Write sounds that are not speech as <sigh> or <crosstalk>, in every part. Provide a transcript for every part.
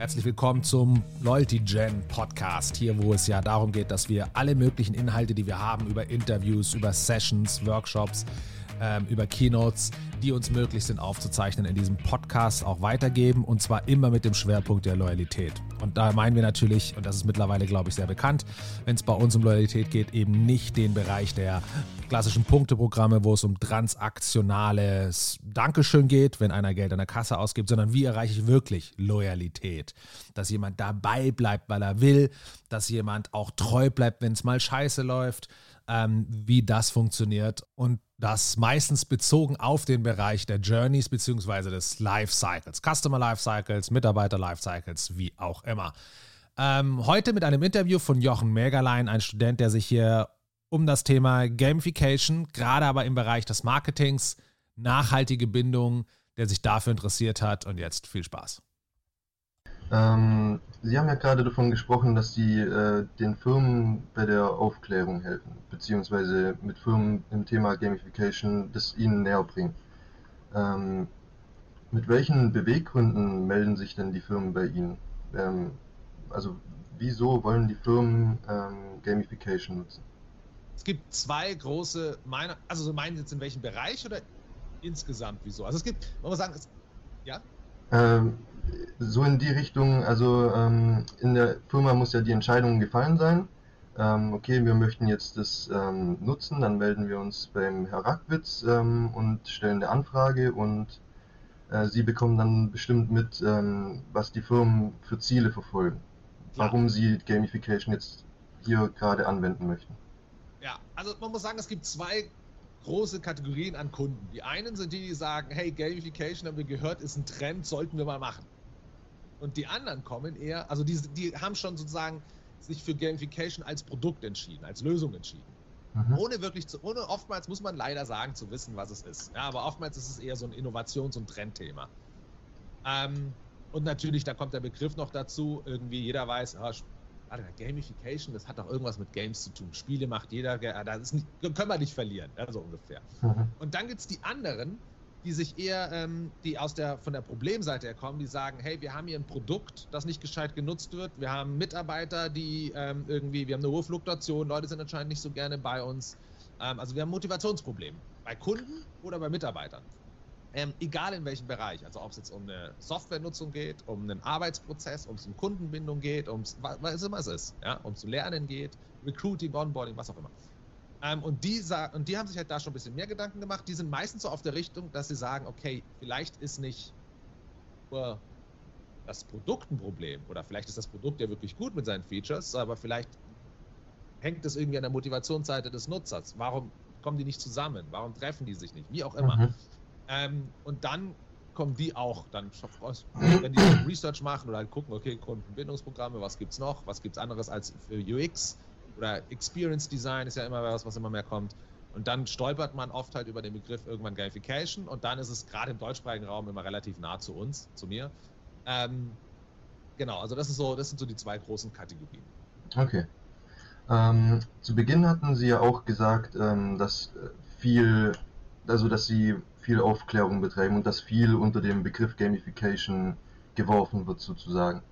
Herzlich willkommen zum Loyalty Gen Podcast, hier wo es ja darum geht, dass wir alle möglichen Inhalte, die wir haben, über Interviews, über Sessions, Workshops, ähm, über Keynotes, die uns möglich sind aufzuzeichnen, in diesem Podcast auch weitergeben und zwar immer mit dem Schwerpunkt der Loyalität. Und da meinen wir natürlich, und das ist mittlerweile, glaube ich, sehr bekannt, wenn es bei uns um Loyalität geht, eben nicht den Bereich der klassischen Punkteprogramme, wo es um transaktionales Dankeschön geht, wenn einer Geld an der Kasse ausgibt, sondern wie erreiche ich wirklich Loyalität? Dass jemand dabei bleibt, weil er will, dass jemand auch treu bleibt, wenn es mal scheiße läuft, ähm, wie das funktioniert und das meistens bezogen auf den Bereich der Journeys bzw. des Lifecycles, Customer Lifecycles, Mitarbeiter Lifecycles, wie auch immer. Ähm, heute mit einem Interview von Jochen Mägerlein, ein Student, der sich hier um das Thema Gamification, gerade aber im Bereich des Marketings, nachhaltige Bindung, der sich dafür interessiert hat. Und jetzt viel Spaß. Ähm, Sie haben ja gerade davon gesprochen, dass Sie äh, den Firmen bei der Aufklärung helfen, beziehungsweise mit Firmen im Thema Gamification das ihnen näher bringen. Ähm, mit welchen Beweggründen melden sich denn die Firmen bei Ihnen? Ähm, also wieso wollen die Firmen ähm, Gamification nutzen? Es gibt zwei große, meine, also so meinen Sie jetzt in welchem Bereich oder insgesamt wieso? Also es gibt, man muss sagen, es, ja? Ähm, so in die Richtung, also ähm, in der Firma muss ja die Entscheidung gefallen sein. Ähm, okay, wir möchten jetzt das ähm, nutzen, dann melden wir uns beim Herr Rackwitz ähm, und stellen eine Anfrage und äh, Sie bekommen dann bestimmt mit, ähm, was die Firmen für Ziele verfolgen. Warum sie Gamification jetzt hier gerade anwenden möchten. Ja, also man muss sagen, es gibt zwei große Kategorien an Kunden. Die einen sind die, die sagen, hey, Gamification haben wir gehört, ist ein Trend, sollten wir mal machen. Und die anderen kommen eher, also die, die haben schon sozusagen sich für Gamification als Produkt entschieden, als Lösung entschieden. Mhm. Ohne wirklich zu, ohne oftmals muss man leider sagen, zu wissen, was es ist. Ja, aber oftmals ist es eher so ein Innovations- und Trendthema. Ähm, und natürlich, da kommt der Begriff noch dazu, irgendwie jeder weiß, oh, Gamification, das hat doch irgendwas mit Games zu tun. Spiele macht jeder, das nicht, können wir nicht verlieren, ja, so ungefähr. Mhm. Und dann gibt es die anderen, die sich eher, ähm, die aus der, von der Problemseite her kommen, die sagen, hey, wir haben hier ein Produkt, das nicht gescheit genutzt wird, wir haben Mitarbeiter, die ähm, irgendwie, wir haben eine hohe Fluktuation, Leute sind anscheinend nicht so gerne bei uns. Ähm, also wir haben Motivationsprobleme, bei Kunden oder bei Mitarbeitern. Ähm, egal in welchem Bereich, also ob es jetzt um eine Softwarenutzung geht, um einen Arbeitsprozess, um es um Kundenbindung geht, um was immer es ist, ja, um zu lernen geht, Recruiting, Onboarding, was auch immer. Ähm, und, die, und die haben sich halt da schon ein bisschen mehr Gedanken gemacht. Die sind meistens so auf der Richtung, dass sie sagen, okay, vielleicht ist nicht nur das Produkt ein Problem oder vielleicht ist das Produkt ja wirklich gut mit seinen Features, aber vielleicht hängt es irgendwie an der Motivationsseite des Nutzers. Warum kommen die nicht zusammen? Warum treffen die sich nicht? Wie auch immer. Mhm. Ähm, und dann kommen die auch dann wenn die Research machen oder halt gucken, okay, Kundenbindungsprogramme, was gibt es noch, was gibt es anderes als für UX oder Experience Design ist ja immer was, was immer mehr kommt. Und dann stolpert man oft halt über den Begriff irgendwann Gamification und dann ist es gerade im deutschsprachigen Raum immer relativ nah zu uns, zu mir. Ähm, genau, also das ist so, das sind so die zwei großen Kategorien. Okay. Ähm, zu Beginn hatten Sie ja auch gesagt, ähm, dass viel, also dass Sie viel Aufklärung betreiben und dass viel unter dem Begriff Gamification geworfen wird sozusagen.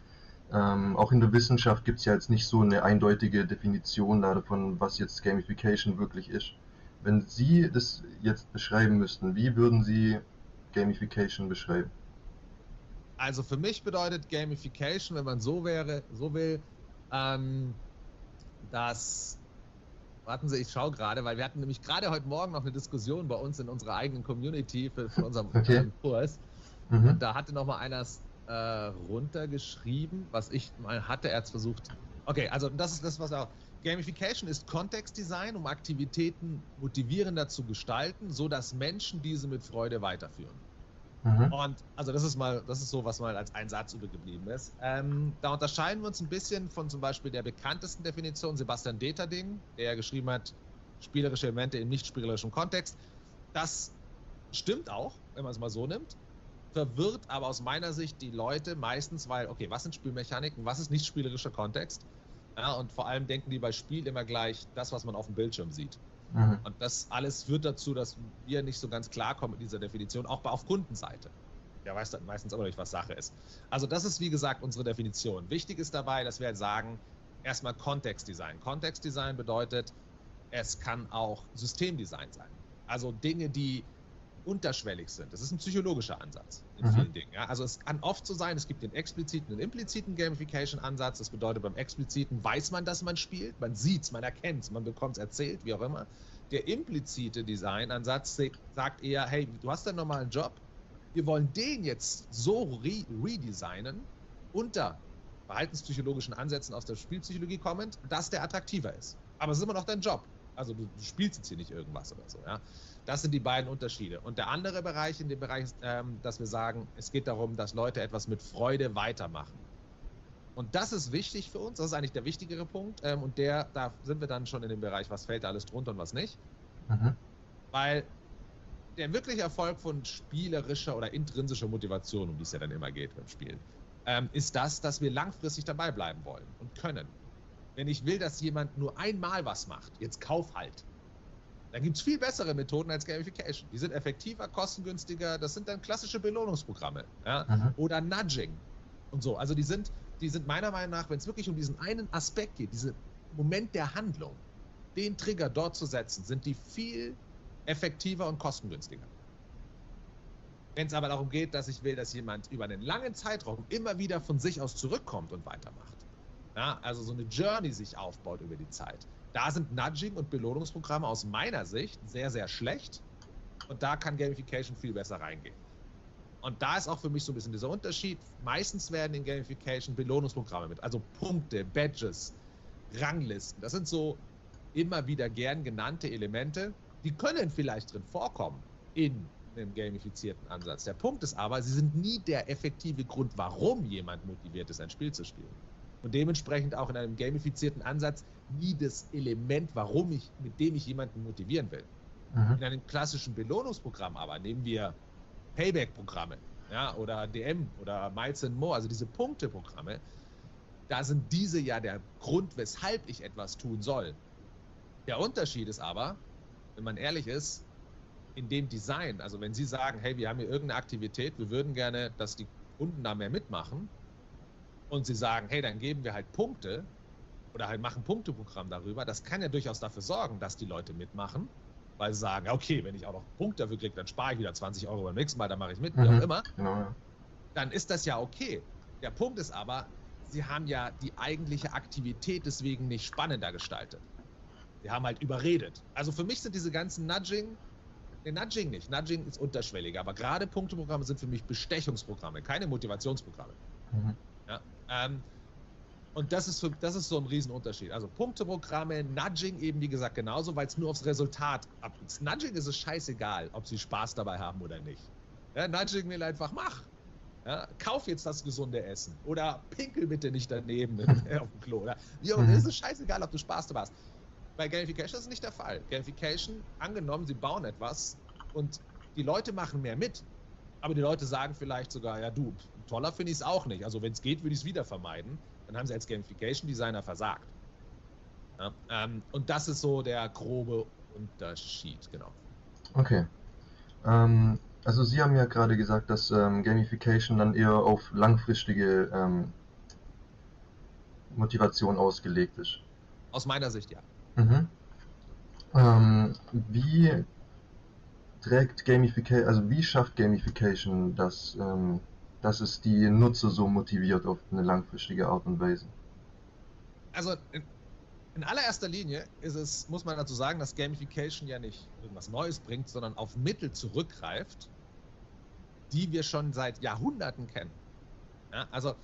Ähm, auch in der Wissenschaft gibt es ja jetzt nicht so eine eindeutige Definition davon, was jetzt Gamification wirklich ist. Wenn Sie das jetzt beschreiben müssten, wie würden Sie Gamification beschreiben? Also für mich bedeutet Gamification, wenn man so wäre, so will, ähm, dass warten Sie, ich schaue gerade, weil wir hatten nämlich gerade heute Morgen noch eine Diskussion bei uns in unserer eigenen Community für, für unseren okay. Kurs. Mhm. Und da hatte noch mal einer äh, runtergeschrieben, was ich mal hatte. Er hat versucht. Okay, also das ist das, was auch. Gamification ist Kontextdesign, um Aktivitäten motivierender zu gestalten, so dass Menschen diese mit Freude weiterführen. Mhm. Und also das ist mal, das ist so, was mal als ein Satz übergeblieben ist. Ähm, da unterscheiden wir uns ein bisschen von zum Beispiel der bekanntesten Definition, Sebastian Deterding, der geschrieben hat, spielerische Elemente in nicht spielerischem Kontext. Das stimmt auch, wenn man es mal so nimmt verwirrt aber aus meiner Sicht die Leute meistens, weil, okay, was sind Spielmechaniken, was ist nicht spielerischer Kontext? Ja, und vor allem denken die bei Spiel immer gleich das, was man auf dem Bildschirm sieht. Mhm. Und das alles führt dazu, dass wir nicht so ganz klarkommen mit dieser Definition, auch auf Kundenseite. Der weiß dann meistens aber nicht, was Sache ist. Also das ist, wie gesagt, unsere Definition. Wichtig ist dabei, dass wir halt sagen, erstmal Kontextdesign. Kontextdesign bedeutet, es kann auch Systemdesign sein. Also Dinge, die unterschwellig sind. Das ist ein psychologischer Ansatz in mhm. vielen Dingen. Ja? Also es kann oft so sein, es gibt den expliziten und impliziten Gamification-Ansatz. Das bedeutet, beim expliziten weiß man, dass man spielt, man sieht es, man erkennt es, man bekommt es erzählt, wie auch immer. Der implizite Design-Ansatz sagt eher, hey, du hast einen normalen Job, wir wollen den jetzt so re redesignen unter verhaltenspsychologischen Ansätzen aus der Spielpsychologie kommend, dass der attraktiver ist. Aber es ist immer noch dein Job. Also du, du spielst jetzt hier nicht irgendwas oder so. Ja? Das sind die beiden Unterschiede. Und der andere Bereich in dem Bereich ähm, dass wir sagen, es geht darum, dass Leute etwas mit Freude weitermachen. Und das ist wichtig für uns. Das ist eigentlich der wichtigere Punkt. Ähm, und der, da sind wir dann schon in dem Bereich, was fällt da alles drunter und was nicht. Mhm. Weil der wirkliche Erfolg von spielerischer oder intrinsischer Motivation, um die es ja dann immer geht beim Spielen, ähm, ist das, dass wir langfristig dabei bleiben wollen und können. Wenn ich will, dass jemand nur einmal was macht, jetzt kauf halt, dann gibt es viel bessere Methoden als Gamification. Die sind effektiver, kostengünstiger. Das sind dann klassische Belohnungsprogramme. Ja? Mhm. Oder Nudging und so. Also die sind, die sind meiner Meinung nach, wenn es wirklich um diesen einen Aspekt geht, diesen Moment der Handlung, den Trigger dort zu setzen, sind die viel effektiver und kostengünstiger. Wenn es aber darum geht, dass ich will, dass jemand über einen langen Zeitraum immer wieder von sich aus zurückkommt und weitermacht, ja, also so eine Journey sich aufbaut über die Zeit, da sind Nudging und Belohnungsprogramme aus meiner Sicht sehr, sehr schlecht und da kann Gamification viel besser reingehen. Und da ist auch für mich so ein bisschen dieser Unterschied. Meistens werden in Gamification Belohnungsprogramme mit, also Punkte, Badges, Ranglisten. Das sind so immer wieder gern genannte Elemente, die können vielleicht drin vorkommen in einem gamifizierten Ansatz. Der Punkt ist aber, sie sind nie der effektive Grund, warum jemand motiviert ist, ein Spiel zu spielen. Und dementsprechend auch in einem gamifizierten Ansatz nie das Element, warum ich, mit dem ich jemanden motivieren will. Mhm. In einem klassischen Belohnungsprogramm aber nehmen wir Payback-Programme, ja, oder DM oder Miles and More, also diese Punkteprogramme, da sind diese ja der Grund, weshalb ich etwas tun soll. Der Unterschied ist aber, wenn man ehrlich ist, in dem Design, also wenn Sie sagen, hey, wir haben hier irgendeine Aktivität, wir würden gerne, dass die Kunden da mehr mitmachen und Sie sagen, hey, dann geben wir halt Punkte oder halt machen Punkteprogramm darüber, das kann ja durchaus dafür sorgen, dass die Leute mitmachen, weil sie sagen, okay, wenn ich auch noch Punkte dafür kriege, dann spare ich wieder 20 Euro beim nächsten Mal, dann mache ich mit, wie mhm. auch immer. Genau. Dann ist das ja okay. Der Punkt ist aber, Sie haben ja die eigentliche Aktivität deswegen nicht spannender gestaltet. Wir haben halt überredet. Also für mich sind diese ganzen Nudging, ne, Nudging nicht. Nudging ist unterschwelliger, aber gerade Punkteprogramme sind für mich Bestechungsprogramme, keine Motivationsprogramme. Mhm. Ja, ähm, und das ist, für, das ist so ein Riesenunterschied. Also Punkteprogramme, Nudging eben wie gesagt genauso, weil es nur aufs Resultat abgeht. Nudging ist es scheißegal, ob sie Spaß dabei haben oder nicht. Ja, Nudging will einfach, mach. Ja, kauf jetzt das gesunde Essen. Oder pinkel bitte nicht daneben <laughs> auf dem Klo. Oder, jo, mhm. ist es scheißegal, ob du Spaß dabei hast. Bei Gamification ist es nicht der Fall. Gamification, angenommen, sie bauen etwas und die Leute machen mehr mit, aber die Leute sagen vielleicht sogar, ja du, toller finde ich es auch nicht. Also wenn es geht, würde ich es wieder vermeiden. Dann haben sie als Gamification-Designer versagt. Ja, ähm, und das ist so der grobe Unterschied, genau. Okay. Ähm, also Sie haben ja gerade gesagt, dass ähm, Gamification dann eher auf langfristige ähm, Motivation ausgelegt ist. Aus meiner Sicht ja. Mhm. Ähm, wie trägt Gamification, also wie schafft Gamification das, ähm, dass es die Nutzer so motiviert auf eine langfristige Art und Weise? Also in, in allererster Linie ist es, muss man dazu sagen, dass Gamification ja nicht irgendwas Neues bringt, sondern auf Mittel zurückgreift, die wir schon seit Jahrhunderten kennen. Ja, also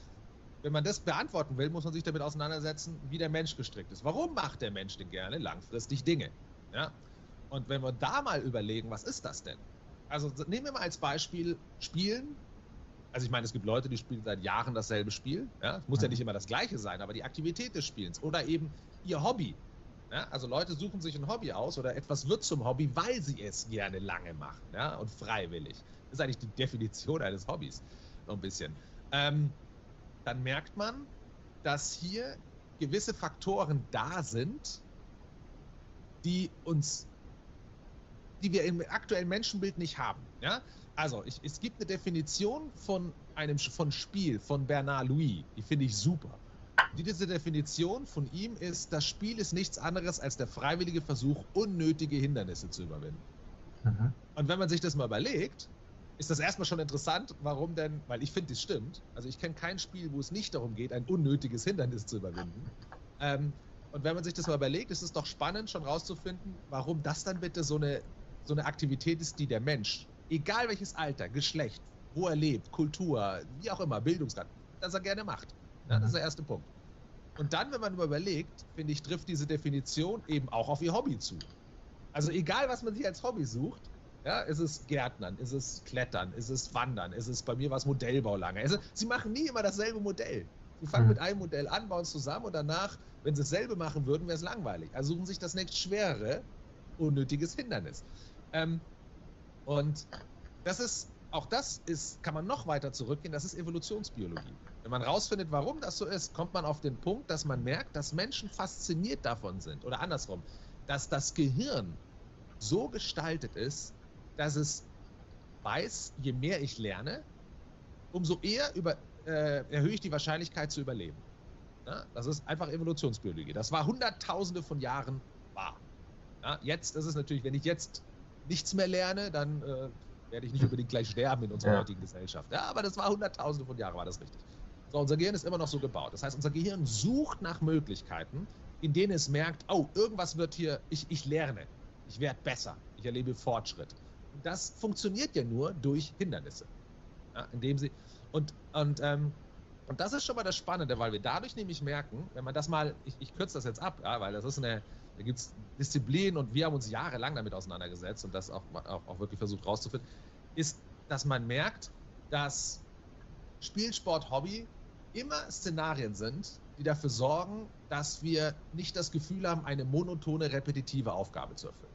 wenn man das beantworten will, muss man sich damit auseinandersetzen, wie der Mensch gestrickt ist. Warum macht der Mensch denn gerne langfristig Dinge? Ja? Und wenn wir da mal überlegen, was ist das denn? Also nehmen wir mal als Beispiel Spielen. Also ich meine, es gibt Leute, die spielen seit Jahren dasselbe Spiel. Ja? Es muss ja mhm. nicht immer das gleiche sein, aber die Aktivität des Spielens oder eben ihr Hobby. Ja? Also Leute suchen sich ein Hobby aus oder etwas wird zum Hobby, weil sie es gerne lange machen ja? und freiwillig. Das ist eigentlich die Definition eines Hobbys. So ein bisschen. Ähm, dann merkt man, dass hier gewisse Faktoren da sind, die uns, die wir im aktuellen Menschenbild nicht haben. Ja? Also, ich, es gibt eine Definition von einem von Spiel von Bernard Louis, die finde ich super. Diese Definition von ihm ist, das Spiel ist nichts anderes als der freiwillige Versuch, unnötige Hindernisse zu überwinden. Mhm. Und wenn man sich das mal überlegt, ist das erstmal schon interessant, warum denn, weil ich finde, das stimmt. Also ich kenne kein Spiel, wo es nicht darum geht, ein unnötiges Hindernis zu überwinden. Ähm, und wenn man sich das mal überlegt, ist es doch spannend, schon rauszufinden, warum das dann bitte so eine, so eine Aktivität ist, die der Mensch, egal welches Alter, Geschlecht, wo er lebt, Kultur, wie auch immer, Bildungsgrad, dass er gerne macht. Ja, das ist der erste Punkt. Und dann, wenn man überlegt, finde ich, trifft diese Definition eben auch auf ihr Hobby zu. Also egal, was man sich als Hobby sucht, ja, ist es Gärtnern, ist es Klettern, ist es Wandern, ist es bei mir was Modellbau lange. Also, sie machen nie immer dasselbe Modell. Sie fangen mhm. mit einem Modell an, bauen es zusammen und danach, wenn sie dasselbe machen würden, wäre es langweilig. Also suchen sich das nächst schwere, unnötiges Hindernis. Ähm, und das ist, auch das ist, kann man noch weiter zurückgehen, das ist Evolutionsbiologie. Wenn man rausfindet, warum das so ist, kommt man auf den Punkt, dass man merkt, dass Menschen fasziniert davon sind. Oder andersrum, dass das Gehirn so gestaltet ist, dass es weiß, je mehr ich lerne, umso eher über, äh, erhöhe ich die Wahrscheinlichkeit zu überleben. Ja, das ist einfach Evolutionsbiologie. Das war hunderttausende von Jahren wahr. Ja, jetzt ist es natürlich, wenn ich jetzt nichts mehr lerne, dann äh, werde ich nicht unbedingt gleich sterben in unserer ja. heutigen Gesellschaft. Ja, aber das war hunderttausende von Jahren, war das richtig. So, unser Gehirn ist immer noch so gebaut. Das heißt, unser Gehirn sucht nach Möglichkeiten, in denen es merkt, oh, irgendwas wird hier, ich, ich lerne, ich werde besser, ich erlebe Fortschritt das funktioniert ja nur durch Hindernisse. Ja, indem sie, und, und, ähm, und das ist schon mal das Spannende, weil wir dadurch nämlich merken, wenn man das mal, ich, ich kürze das jetzt ab, ja, weil das ist eine, da gibt es Disziplinen und wir haben uns jahrelang damit auseinandergesetzt und das auch, auch, auch wirklich versucht rauszufinden, ist, dass man merkt, dass Spielsport, Hobby immer Szenarien sind, die dafür sorgen, dass wir nicht das Gefühl haben, eine monotone, repetitive Aufgabe zu erfüllen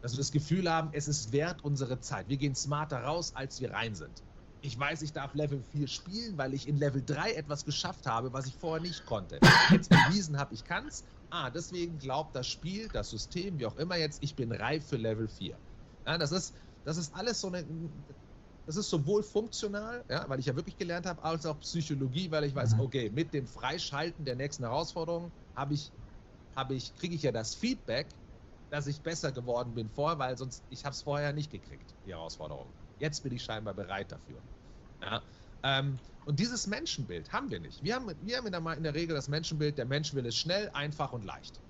dass wir das Gefühl haben, es ist wert unsere Zeit. Wir gehen smarter raus, als wir rein sind. Ich weiß, ich darf Level 4 spielen, weil ich in Level 3 etwas geschafft habe, was ich vorher nicht konnte. Jetzt bewiesen habe, ich kann es. Ah, deswegen glaubt das Spiel, das System, wie auch immer jetzt, ich bin reif für Level 4. Ja, das ist, das ist alles so eine, das ist sowohl funktional, ja, weil ich ja wirklich gelernt habe, als auch Psychologie, weil ich weiß, mhm. okay, mit dem Freischalten der nächsten Herausforderung habe ich, habe ich, kriege ich ja das Feedback, dass ich besser geworden bin vorher, weil sonst, ich habe es vorher nicht gekriegt, die Herausforderung. Jetzt bin ich scheinbar bereit dafür. Ja? Ähm, und dieses Menschenbild haben wir nicht. Wir haben, wir haben in, der, Regel das Menschenbild, der Mensch will es schnell, einfach und leicht.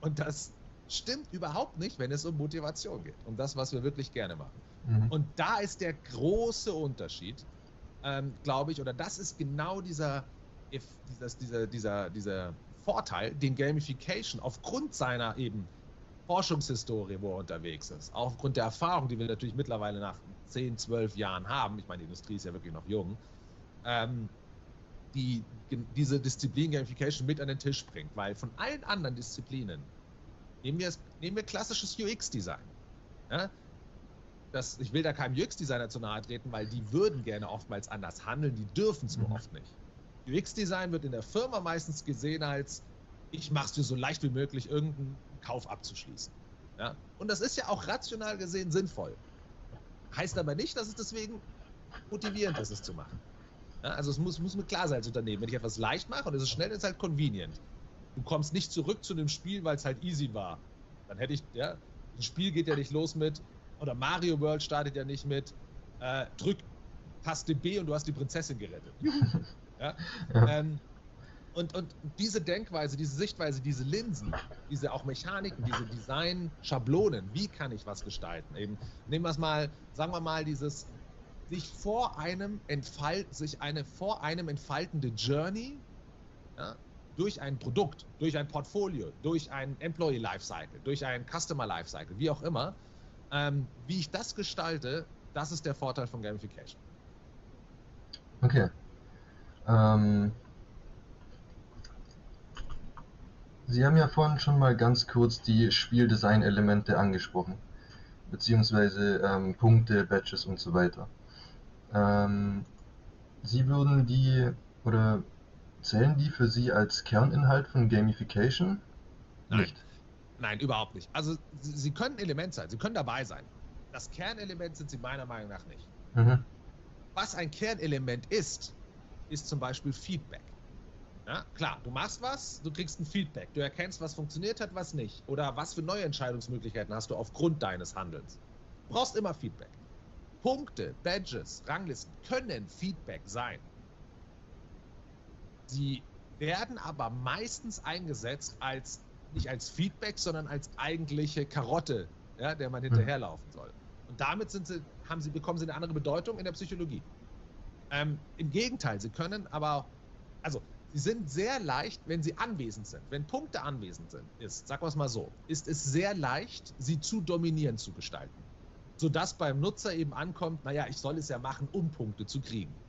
Und das stimmt überhaupt nicht, wenn es um Motivation geht, um das, was wir wirklich gerne machen. Mhm. Und da ist der große Unterschied, ähm, glaube ich, oder das ist genau dieser, dieser, dieser, dieser, dieser Vorteil, den Gamification aufgrund seiner eben Forschungshistorie, wo er unterwegs ist, aufgrund der Erfahrung, die wir natürlich mittlerweile nach 10, 12 Jahren haben, ich meine, die Industrie ist ja wirklich noch jung, ähm, die diese Disziplin Gamification mit an den Tisch bringt, weil von allen anderen Disziplinen, nehmen wir, nehmen wir klassisches UX-Design. Ja? Das, ich will da keinem UX-Designer zu nahe treten, weil die würden gerne oftmals anders handeln, die dürfen es nur mhm. oft nicht. UX-Design wird in der Firma meistens gesehen als, ich mache es dir so leicht wie möglich, irgendeinen Kauf abzuschließen. Ja? Und das ist ja auch rational gesehen sinnvoll. Heißt aber nicht, dass es deswegen motivierend ist, es zu machen. Ja? Also es muss, muss mir klar sein als Unternehmen, wenn ich etwas leicht mache und es ist schnell, ist es halt convenient. Du kommst nicht zurück zu einem Spiel, weil es halt easy war. Dann hätte ich, ja, ein Spiel geht ja nicht los mit, oder Mario World startet ja nicht mit, äh, drück Taste B und du hast die Prinzessin gerettet. <laughs> Ja? Ähm, und, und diese Denkweise, diese Sichtweise, diese Linsen, diese auch Mechaniken, diese Design-Schablonen, wie kann ich was gestalten? Eben, nehmen wir es mal, sagen wir mal, dieses sich vor einem entfalt, sich eine vor einem entfaltende Journey ja, durch ein Produkt, durch ein Portfolio, durch ein Employee Lifecycle, durch ein Customer Lifecycle, wie auch immer, ähm, wie ich das gestalte, das ist der Vorteil von Gamification. Okay. Ähm, Sie haben ja vorhin schon mal ganz kurz die Spieldesign-Elemente angesprochen, beziehungsweise ähm, Punkte, Badges und so weiter. Ähm, Sie würden die oder zählen die für Sie als Kerninhalt von Gamification? Nein. Nicht. Nein, überhaupt nicht. Also sie, sie können Element sein, sie können dabei sein. Das Kernelement sind sie meiner Meinung nach nicht. Mhm. Was ein Kernelement ist, ist zum Beispiel Feedback. Ja, klar, du machst was, du kriegst ein Feedback. Du erkennst, was funktioniert hat, was nicht. Oder was für neue Entscheidungsmöglichkeiten hast du aufgrund deines Handelns. Du brauchst immer Feedback. Punkte, Badges, Ranglisten können Feedback sein. Sie werden aber meistens eingesetzt als nicht als Feedback, sondern als eigentliche Karotte, ja, der man hinterherlaufen soll. Und damit sind sie, haben sie, bekommen sie eine andere Bedeutung in der Psychologie. Ähm, Im Gegenteil, sie können aber, also sie sind sehr leicht, wenn sie anwesend sind. Wenn Punkte anwesend sind, ist, sagen wir es mal so, ist es sehr leicht, sie zu dominieren zu gestalten. Sodass beim Nutzer eben ankommt, naja, ich soll es ja machen, um Punkte zu kriegen.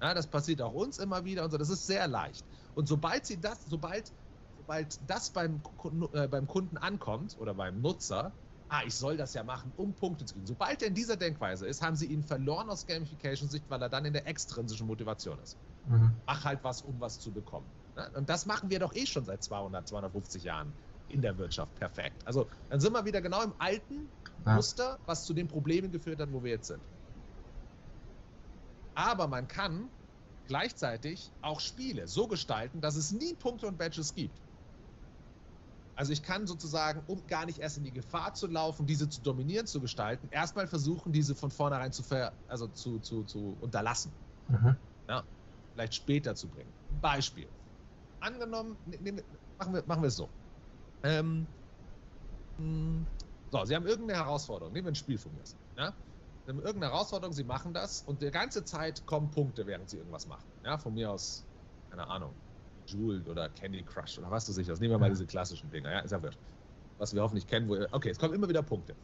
Ja, das passiert auch uns immer wieder und so, das ist sehr leicht. Und sobald sie das, sobald, sobald das beim, äh, beim Kunden ankommt oder beim Nutzer, ah, ich soll das ja machen, um Punkte zu kriegen. Sobald er in dieser Denkweise ist, haben sie ihn verloren aus Gamification-Sicht, weil er dann in der extrinsischen Motivation ist. Mhm. Mach halt was, um was zu bekommen. Und das machen wir doch eh schon seit 200, 250 Jahren in der Wirtschaft perfekt. Also dann sind wir wieder genau im alten ja. Muster, was zu den Problemen geführt hat, wo wir jetzt sind. Aber man kann gleichzeitig auch Spiele so gestalten, dass es nie Punkte und Badges gibt. Also ich kann sozusagen, um gar nicht erst in die Gefahr zu laufen, diese zu dominieren, zu gestalten, erstmal versuchen, diese von vornherein zu, ver, also zu, zu, zu unterlassen. Mhm. Ja, vielleicht später zu bringen. Beispiel. Angenommen, ne, ne, machen wir, machen wir es so. Ähm, hm, so, Sie haben irgendeine Herausforderung, nehmen wir ein Spiel von mir. Ja? Sie haben irgendeine Herausforderung, Sie machen das und die ganze Zeit kommen Punkte, während Sie irgendwas machen. Ja, von mir aus, keine Ahnung, Joule oder Candy Crush oder was du sicher. Nehmen wir mal diese klassischen Dinger, ja, ist ja wurscht. Was wir hoffentlich kennen, wo, okay, es kommen immer wieder Punkte.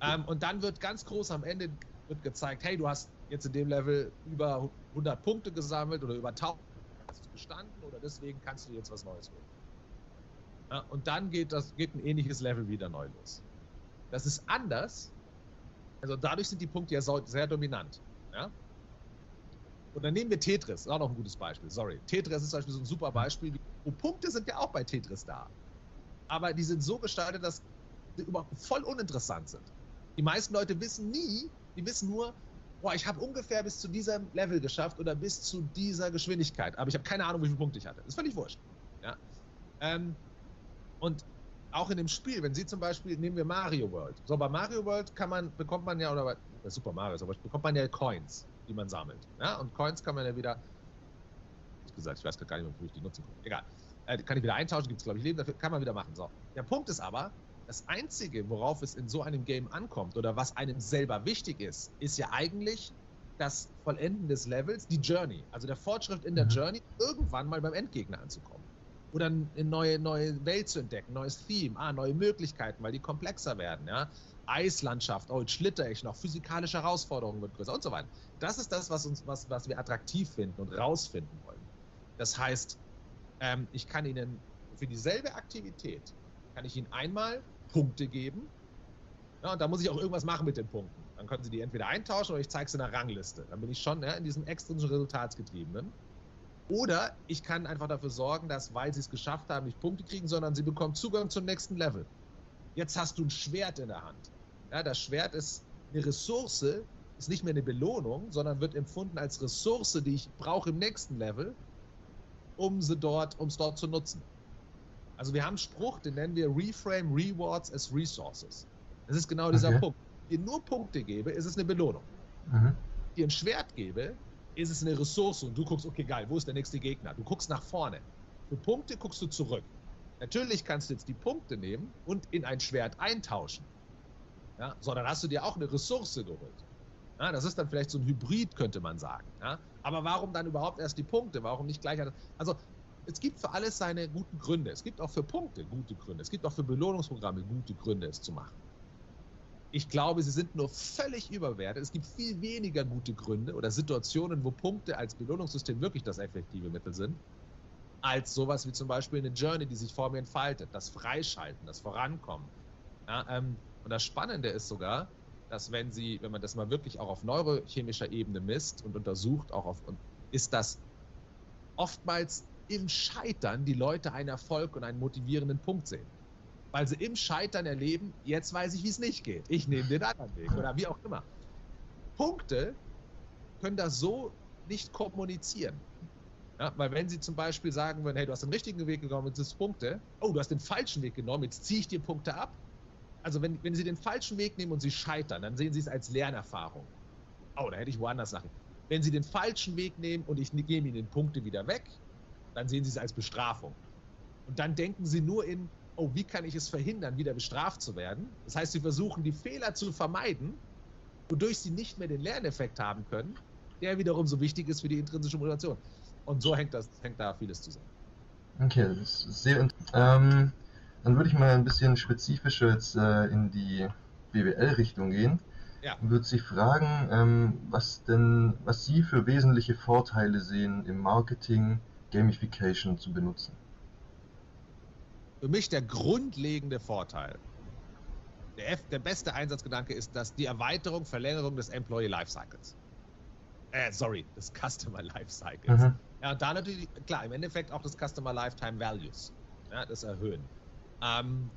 Ähm, und dann wird ganz groß am Ende wird gezeigt, hey, du hast jetzt in dem Level über 100 Punkte gesammelt oder über 1000 hast du bestanden oder deswegen kannst du jetzt was Neues holen. Ja, und dann geht, das, geht ein ähnliches Level wieder neu los. Das ist anders. Also dadurch sind die Punkte ja sehr dominant. Ja? Und dann nehmen wir Tetris, auch noch ein gutes Beispiel, sorry. Tetris ist zum Beispiel so ein super Beispiel. Und Punkte sind ja auch bei Tetris da. Aber die sind so gestaltet, dass sie überhaupt voll uninteressant sind. Die meisten Leute wissen nie, die wissen nur, boah, ich habe ungefähr bis zu diesem Level geschafft oder bis zu dieser Geschwindigkeit. Aber ich habe keine Ahnung, wie viele Punkte ich hatte. Das ist völlig wurscht. Ja? Ähm, und auch in dem Spiel, wenn Sie zum Beispiel, nehmen wir Mario World. So, bei Mario World kann man, bekommt man ja, oder bei Super Mario, aber bekommt man ja Coins die man sammelt. Ja? Und Coins kann man ja wieder, wie gesagt, ich weiß gar nicht mehr, wo ich die nutzen kann. Egal. Äh, kann ich wieder eintauschen, gibt es, glaube ich, Leben, dafür kann man wieder machen. So. Der Punkt ist aber, das Einzige, worauf es in so einem Game ankommt oder was einem selber wichtig ist, ist ja eigentlich das Vollenden des Levels, die Journey. Also der Fortschritt in der mhm. Journey, irgendwann mal beim Endgegner anzukommen. Oder eine neue, neue Welt zu entdecken, neues Theme, ah, neue Möglichkeiten, weil die komplexer werden. Ja? Eislandschaft, oh, jetzt schlitter ich noch, physikalische Herausforderungen wird größer und so weiter. Das ist das, was, uns, was, was wir attraktiv finden und rausfinden wollen. Das heißt, ähm, ich kann Ihnen für dieselbe Aktivität, kann ich Ihnen einmal Punkte geben, ja, und da muss ich auch irgendwas machen mit den Punkten. Dann können Sie die entweder eintauschen oder ich zeige sie in der Rangliste. Dann bin ich schon ja, in diesem extrinsischen Resultatsgetriebenen. Oder ich kann einfach dafür sorgen, dass, weil Sie es geschafft haben, nicht Punkte kriegen, sondern Sie bekommen Zugang zum nächsten Level. Jetzt hast du ein Schwert in der Hand. Ja, das Schwert ist eine Ressource, ist nicht mehr eine Belohnung, sondern wird empfunden als Ressource, die ich brauche im nächsten Level, um sie dort, um es dort zu nutzen. Also wir haben einen Spruch, den nennen wir Reframe Rewards as Resources. Das ist genau dieser okay. Punkt. Wenn ich nur Punkte gebe, ist es eine Belohnung. Mhm. Dir ein Schwert gebe, ist es eine Ressource und du guckst, okay, geil, wo ist der nächste Gegner? Du guckst nach vorne. Für Punkte guckst du zurück. Natürlich kannst du jetzt die Punkte nehmen und in ein Schwert eintauschen. Ja, so, dann hast du dir auch eine Ressource geholt. Ja, das ist dann vielleicht so ein Hybrid, könnte man sagen. Ja, aber warum dann überhaupt erst die Punkte? Warum nicht gleich? Also, es gibt für alles seine guten Gründe. Es gibt auch für Punkte gute Gründe. Es gibt auch für Belohnungsprogramme gute Gründe, es zu machen. Ich glaube, sie sind nur völlig überwertet. Es gibt viel weniger gute Gründe oder Situationen, wo Punkte als Belohnungssystem wirklich das effektive Mittel sind als sowas wie zum Beispiel eine Journey, die sich vor mir entfaltet, das Freischalten, das Vorankommen. Ja, ähm, und das Spannende ist sogar, dass wenn sie, wenn man das mal wirklich auch auf neurochemischer Ebene misst und untersucht, auch auf, ist das oftmals im Scheitern die Leute einen Erfolg und einen motivierenden Punkt sehen. Weil sie im Scheitern erleben, jetzt weiß ich, wie es nicht geht. Ich nehme den anderen Weg oder wie auch immer. Punkte können das so nicht kommunizieren. Ja, weil wenn sie zum Beispiel sagen würden, hey, du hast den richtigen Weg genommen, jetzt ist Punkte, oh, du hast den falschen Weg genommen, jetzt ziehe ich dir Punkte ab. Also wenn, wenn sie den falschen Weg nehmen und sie scheitern, dann sehen sie es als Lernerfahrung. Oh, da hätte ich woanders Sachen. Wenn sie den falschen Weg nehmen und ich gebe ihnen Punkte wieder weg, dann sehen sie es als Bestrafung. Und dann denken sie nur in, oh, wie kann ich es verhindern, wieder bestraft zu werden? Das heißt, sie versuchen die Fehler zu vermeiden, wodurch sie nicht mehr den Lerneffekt haben können, der wiederum so wichtig ist für die intrinsische Motivation. Und so hängt, das, hängt da vieles zusammen. Okay, das ist sehr interessant. Ähm, dann würde ich mal ein bisschen spezifischer jetzt äh, in die BWL-Richtung gehen. Ja. Und würde Sie fragen, ähm, was denn, was Sie für wesentliche Vorteile sehen, im Marketing Gamification zu benutzen. Für mich der grundlegende Vorteil, der, F, der beste Einsatzgedanke ist, dass die Erweiterung, Verlängerung des Employee Lifecycles. Äh, sorry, des Customer Lifecycles. Mhm. Ja, und da natürlich, klar, im Endeffekt auch das Customer Lifetime Values. Ja, das erhöhen. Ähm,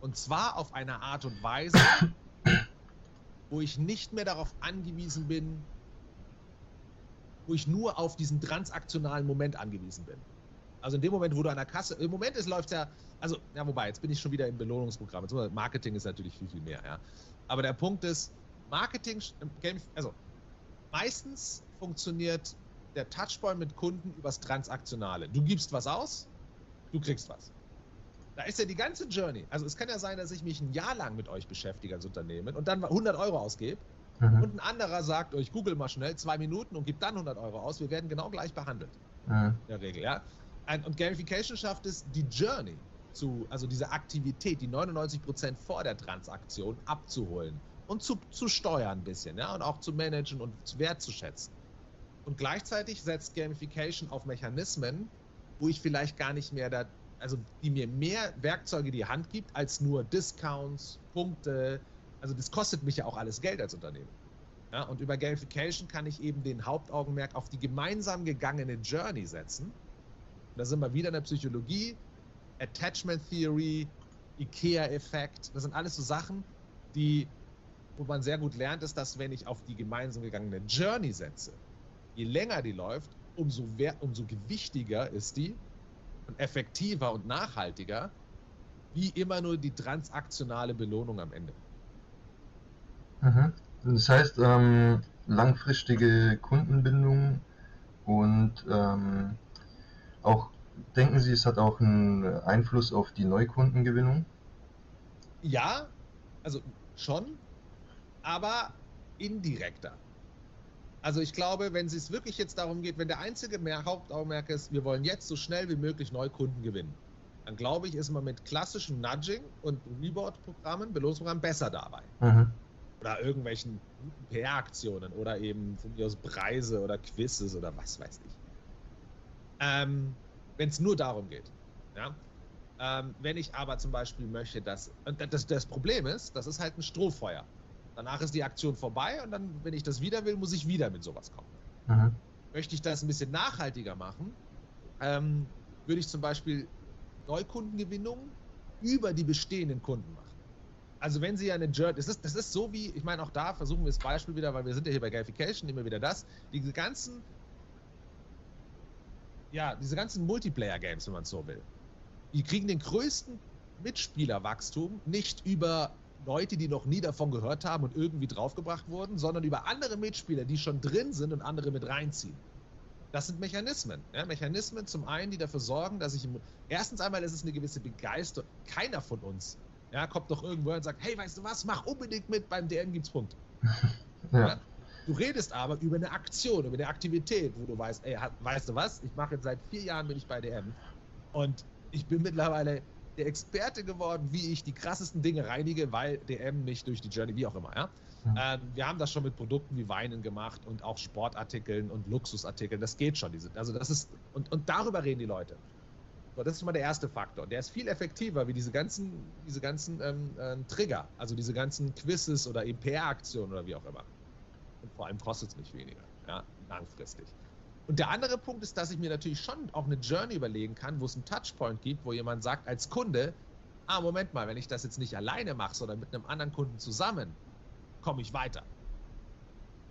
und zwar auf eine Art und Weise, <coughs> wo ich nicht mehr darauf angewiesen bin, wo ich nur auf diesen transaktionalen Moment angewiesen bin. Also in dem Moment, wo du an der Kasse, im Moment ist, läuft ja, also, ja, wobei, jetzt bin ich schon wieder im Belohnungsprogramm. Marketing ist natürlich viel, viel mehr, ja. Aber der Punkt ist, Marketing, also meistens funktioniert der Touchpoint mit Kunden übers Transaktionale. Du gibst was aus, du kriegst was. Da ist ja die ganze Journey. Also es kann ja sein, dass ich mich ein Jahr lang mit euch beschäftige als Unternehmen und dann 100 Euro ausgebe mhm. und ein anderer sagt euch, google mal schnell zwei Minuten und gibt dann 100 Euro aus. Wir werden genau gleich behandelt. Mhm. In der Regel, ja. Und Gamification schafft es, die Journey zu, also diese Aktivität, die 99% vor der Transaktion abzuholen und zu, zu steuern ein bisschen, ja, und auch zu managen und wertzuschätzen. Und gleichzeitig setzt Gamification auf Mechanismen, wo ich vielleicht gar nicht mehr da, also die mir mehr Werkzeuge die Hand gibt, als nur Discounts, Punkte. Also das kostet mich ja auch alles Geld als Unternehmen. Ja, und über Gamification kann ich eben den Hauptaugenmerk auf die gemeinsam gegangene Journey setzen. Da sind wir wieder in der Psychologie, Attachment Theory, IKEA-Effekt. Das sind alles so Sachen, die, wo man sehr gut lernt, ist, dass wenn ich auf die gemeinsam gegangene Journey setze, je länger die läuft, umso, umso gewichtiger ist die und effektiver und nachhaltiger, wie immer nur die transaktionale Belohnung am Ende. Mhm. Das heißt, ähm, langfristige Kundenbindung und ähm, auch, denken Sie, es hat auch einen Einfluss auf die Neukundengewinnung? Ja, also schon, aber indirekter. Also ich glaube, wenn es wirklich jetzt darum geht, wenn der einzige mehr Hauptaugenmerk ist, wir wollen jetzt so schnell wie möglich Neukunden gewinnen, dann glaube ich, ist man mit klassischen Nudging und Reward-Programmen, Belohnungsprogrammen besser dabei. Mhm. Oder irgendwelchen PR-Aktionen oder eben von mir aus Preise oder Quizzes oder was weiß ich. Ähm, wenn es nur darum geht. Ja? Ähm, wenn ich aber zum Beispiel möchte, dass. Und das, das Problem ist, das ist halt ein Strohfeuer. Danach ist die Aktion vorbei und dann, wenn ich das wieder will, muss ich wieder mit sowas kommen. Mhm. Möchte ich das ein bisschen nachhaltiger machen, ähm, würde ich zum Beispiel Neukundengewinnung über die bestehenden Kunden machen. Also wenn Sie eine Journey, das ist, das ist so wie, ich meine auch da versuchen wir das Beispiel wieder, weil wir sind ja hier bei Gamification, immer wieder das, diese ganzen, ja, diese ganzen Multiplayer-Games, wenn man es so will, die kriegen den größten Mitspielerwachstum nicht über Leute, die noch nie davon gehört haben und irgendwie draufgebracht wurden, sondern über andere Mitspieler, die schon drin sind und andere mit reinziehen. Das sind Mechanismen. Ja? Mechanismen zum einen, die dafür sorgen, dass ich. Erstens einmal ist es eine gewisse Begeisterung. Keiner von uns ja, kommt doch irgendwo und sagt: Hey, weißt du was, mach unbedingt mit, beim DM gibt's Punkte. <laughs> ja. Ja? Du redest aber über eine Aktion, über eine Aktivität, wo du weißt: Ey, weißt du was, ich mache jetzt seit vier Jahren bin ich bei DM und ich bin mittlerweile der Experte geworden, wie ich die krassesten Dinge reinige, weil DM mich durch die Journey, wie auch immer, ja. Mhm. Ähm, wir haben das schon mit Produkten wie Weinen gemacht und auch Sportartikeln und Luxusartikeln. Das geht schon. Diese, also das ist, und, und darüber reden die Leute. So, das ist schon mal der erste Faktor. Der ist viel effektiver wie diese ganzen, diese ganzen ähm, äh, Trigger, also diese ganzen Quizzes oder EPR-Aktionen oder wie auch immer. Und vor allem kostet es nicht weniger, ja, langfristig. Und der andere Punkt ist, dass ich mir natürlich schon auch eine Journey überlegen kann, wo es einen Touchpoint gibt, wo jemand sagt, als Kunde, ah, Moment mal, wenn ich das jetzt nicht alleine mache, sondern mit einem anderen Kunden zusammen, komme ich weiter.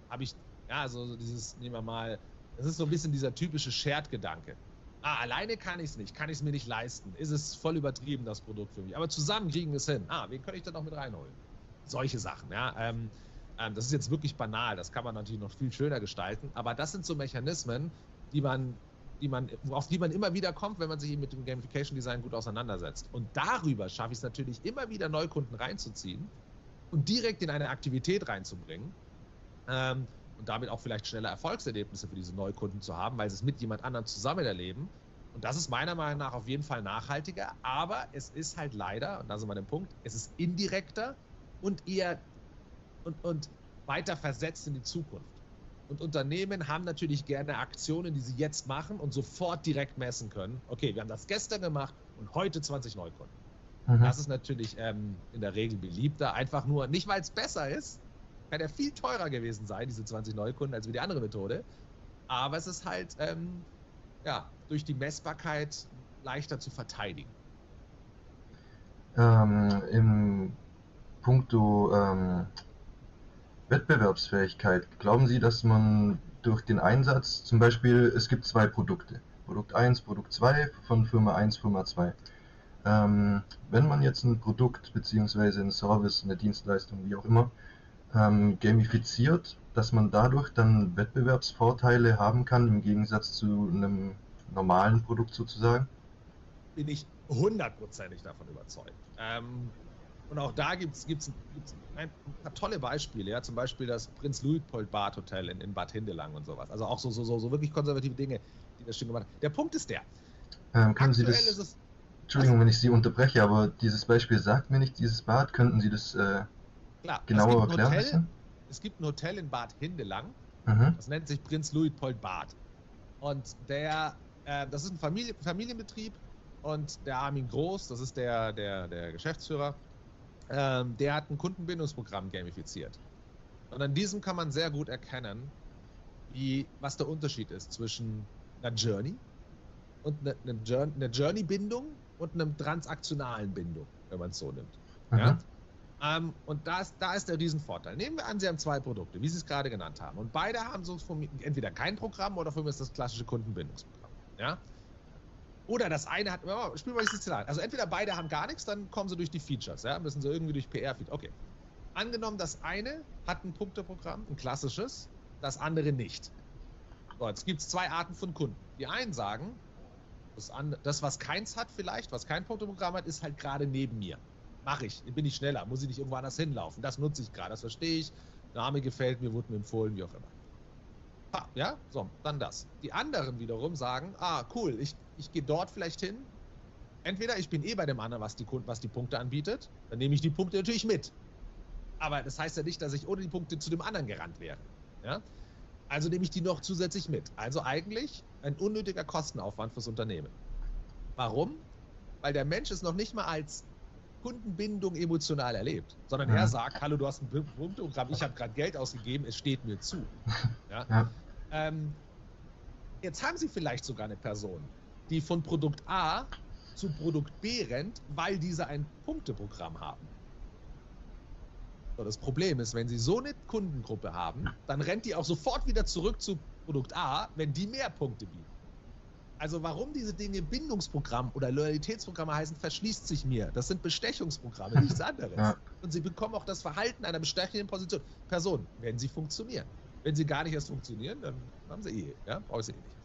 Habe ich, ja, also dieses, nehmen wir mal, das ist so ein bisschen dieser typische Shared-Gedanke. Ah, alleine kann ich es nicht, kann ich es mir nicht leisten. Ist es voll übertrieben, das Produkt für mich. Aber zusammen kriegen wir es hin. Ah, wen könnte ich da noch mit reinholen? Solche Sachen, ja. Ähm, ähm, das ist jetzt wirklich banal, das kann man natürlich noch viel schöner gestalten, aber das sind so Mechanismen, die man, die man, auf die man immer wieder kommt, wenn man sich mit dem Gamification Design gut auseinandersetzt. Und darüber schaffe ich es natürlich immer wieder Neukunden reinzuziehen und direkt in eine Aktivität reinzubringen. Ähm, und damit auch vielleicht schnelle Erfolgserlebnisse für diese Neukunden zu haben, weil sie es mit jemand anderem zusammen erleben. Und das ist meiner Meinung nach auf jeden Fall nachhaltiger, aber es ist halt leider, und da sind wir an dem Punkt, es ist indirekter und eher und, und weiter versetzt in die Zukunft. Und Unternehmen haben natürlich gerne Aktionen, die sie jetzt machen und sofort direkt messen können. Okay, wir haben das gestern gemacht und heute 20 Neukunden. Mhm. Das ist natürlich ähm, in der Regel beliebter. Einfach nur, nicht weil es besser ist, kann ja viel teurer gewesen sein, diese 20 Neukunden, als wie die andere Methode. Aber es ist halt ähm, ja, durch die Messbarkeit leichter zu verteidigen. Ähm, Im Punkto Wettbewerbsfähigkeit, glauben Sie, dass man durch den Einsatz, zum Beispiel, es gibt zwei Produkte, Produkt 1, Produkt 2 von Firma 1, Firma 2. Ähm, wenn man jetzt ein Produkt bzw. einen Service, eine Dienstleistung, wie auch immer, ähm, gamifiziert, dass man dadurch dann Wettbewerbsvorteile haben kann im Gegensatz zu einem normalen Produkt sozusagen? Bin ich hundertprozentig davon überzeugt. Ähm, und auch da gibt es ein paar tolle Beispiele, ja, zum Beispiel das Prinz Luitpold Bad Hotel in, in Bad Hindelang und sowas. Also auch so, so, so, so wirklich konservative Dinge, die das schon gemacht haben. Der Punkt ist der. Ähm, können Sie das, es, Entschuldigung, wenn ich Sie unterbreche, aber dieses Beispiel sagt mir nicht dieses Bad. Könnten Sie das äh, Klar, genauer erklären? Hotel, es gibt ein Hotel in Bad Hindelang, mhm. das nennt sich Prinz Luitpold Bad. Und der, äh, das ist ein Familie, Familienbetrieb und der Armin Groß, das ist der, der, der Geschäftsführer, ähm, der hat ein Kundenbindungsprogramm gamifiziert. Und an diesem kann man sehr gut erkennen, wie, was der Unterschied ist zwischen einer Journey und einer eine Journey-Bindung und einer transaktionalen Bindung, wenn man es so nimmt. Ja? Ähm, und da ist, da ist der Riesenvorteil. Nehmen wir an, Sie haben zwei Produkte, wie Sie es gerade genannt haben. Und beide haben so entweder kein Programm oder für mich ist das klassische Kundenbindungsprogramm. Ja? Oder das eine hat, oh, spielen wir das Szenario. Also entweder beide haben gar nichts, dann kommen sie durch die Features, ja, müssen sie irgendwie durch PR-Feed. Okay. Angenommen, das eine hat ein Punkteprogramm, ein klassisches, das andere nicht. So, jetzt gibt es zwei Arten von Kunden. Die einen sagen, das, an, das, was keins hat vielleicht, was kein Punkteprogramm hat, ist halt gerade neben mir. Mache ich, bin ich schneller, muss ich nicht irgendwo anders hinlaufen. Das nutze ich gerade, das verstehe ich. Name gefällt mir, wurde mir empfohlen, wie auch immer. Ja, so, dann das. Die anderen wiederum sagen, ah, cool, ich ich gehe dort vielleicht hin. Entweder ich bin eh bei dem anderen, was die, was die Punkte anbietet, dann nehme ich die Punkte natürlich mit. Aber das heißt ja nicht, dass ich ohne die Punkte zu dem anderen gerannt wäre. Ja? Also nehme ich die noch zusätzlich mit. Also eigentlich ein unnötiger Kostenaufwand fürs Unternehmen. Warum? Weil der Mensch es noch nicht mal als Kundenbindung emotional erlebt, sondern ja. er sagt, hallo, du hast ein Punkteprogramm, ich habe gerade Geld ausgegeben, es steht mir zu. <laughs> Ja? ja. Ähm, jetzt haben Sie vielleicht sogar eine Person, die von Produkt A zu Produkt B rennt, weil diese ein Punkteprogramm haben. So, das Problem ist, wenn Sie so eine Kundengruppe haben, dann rennt die auch sofort wieder zurück zu Produkt A, wenn die mehr Punkte bieten. Also warum diese Dinge Bindungsprogramm oder Loyalitätsprogramme heißen, verschließt sich mir. Das sind Bestechungsprogramme, nichts <laughs> anderes. Ja. Und sie bekommen auch das Verhalten einer bestechenden Position. Person, wenn sie funktionieren. Wenn sie gar nicht erst funktionieren, dann haben sie eh, ja, brauche ich sie eh nicht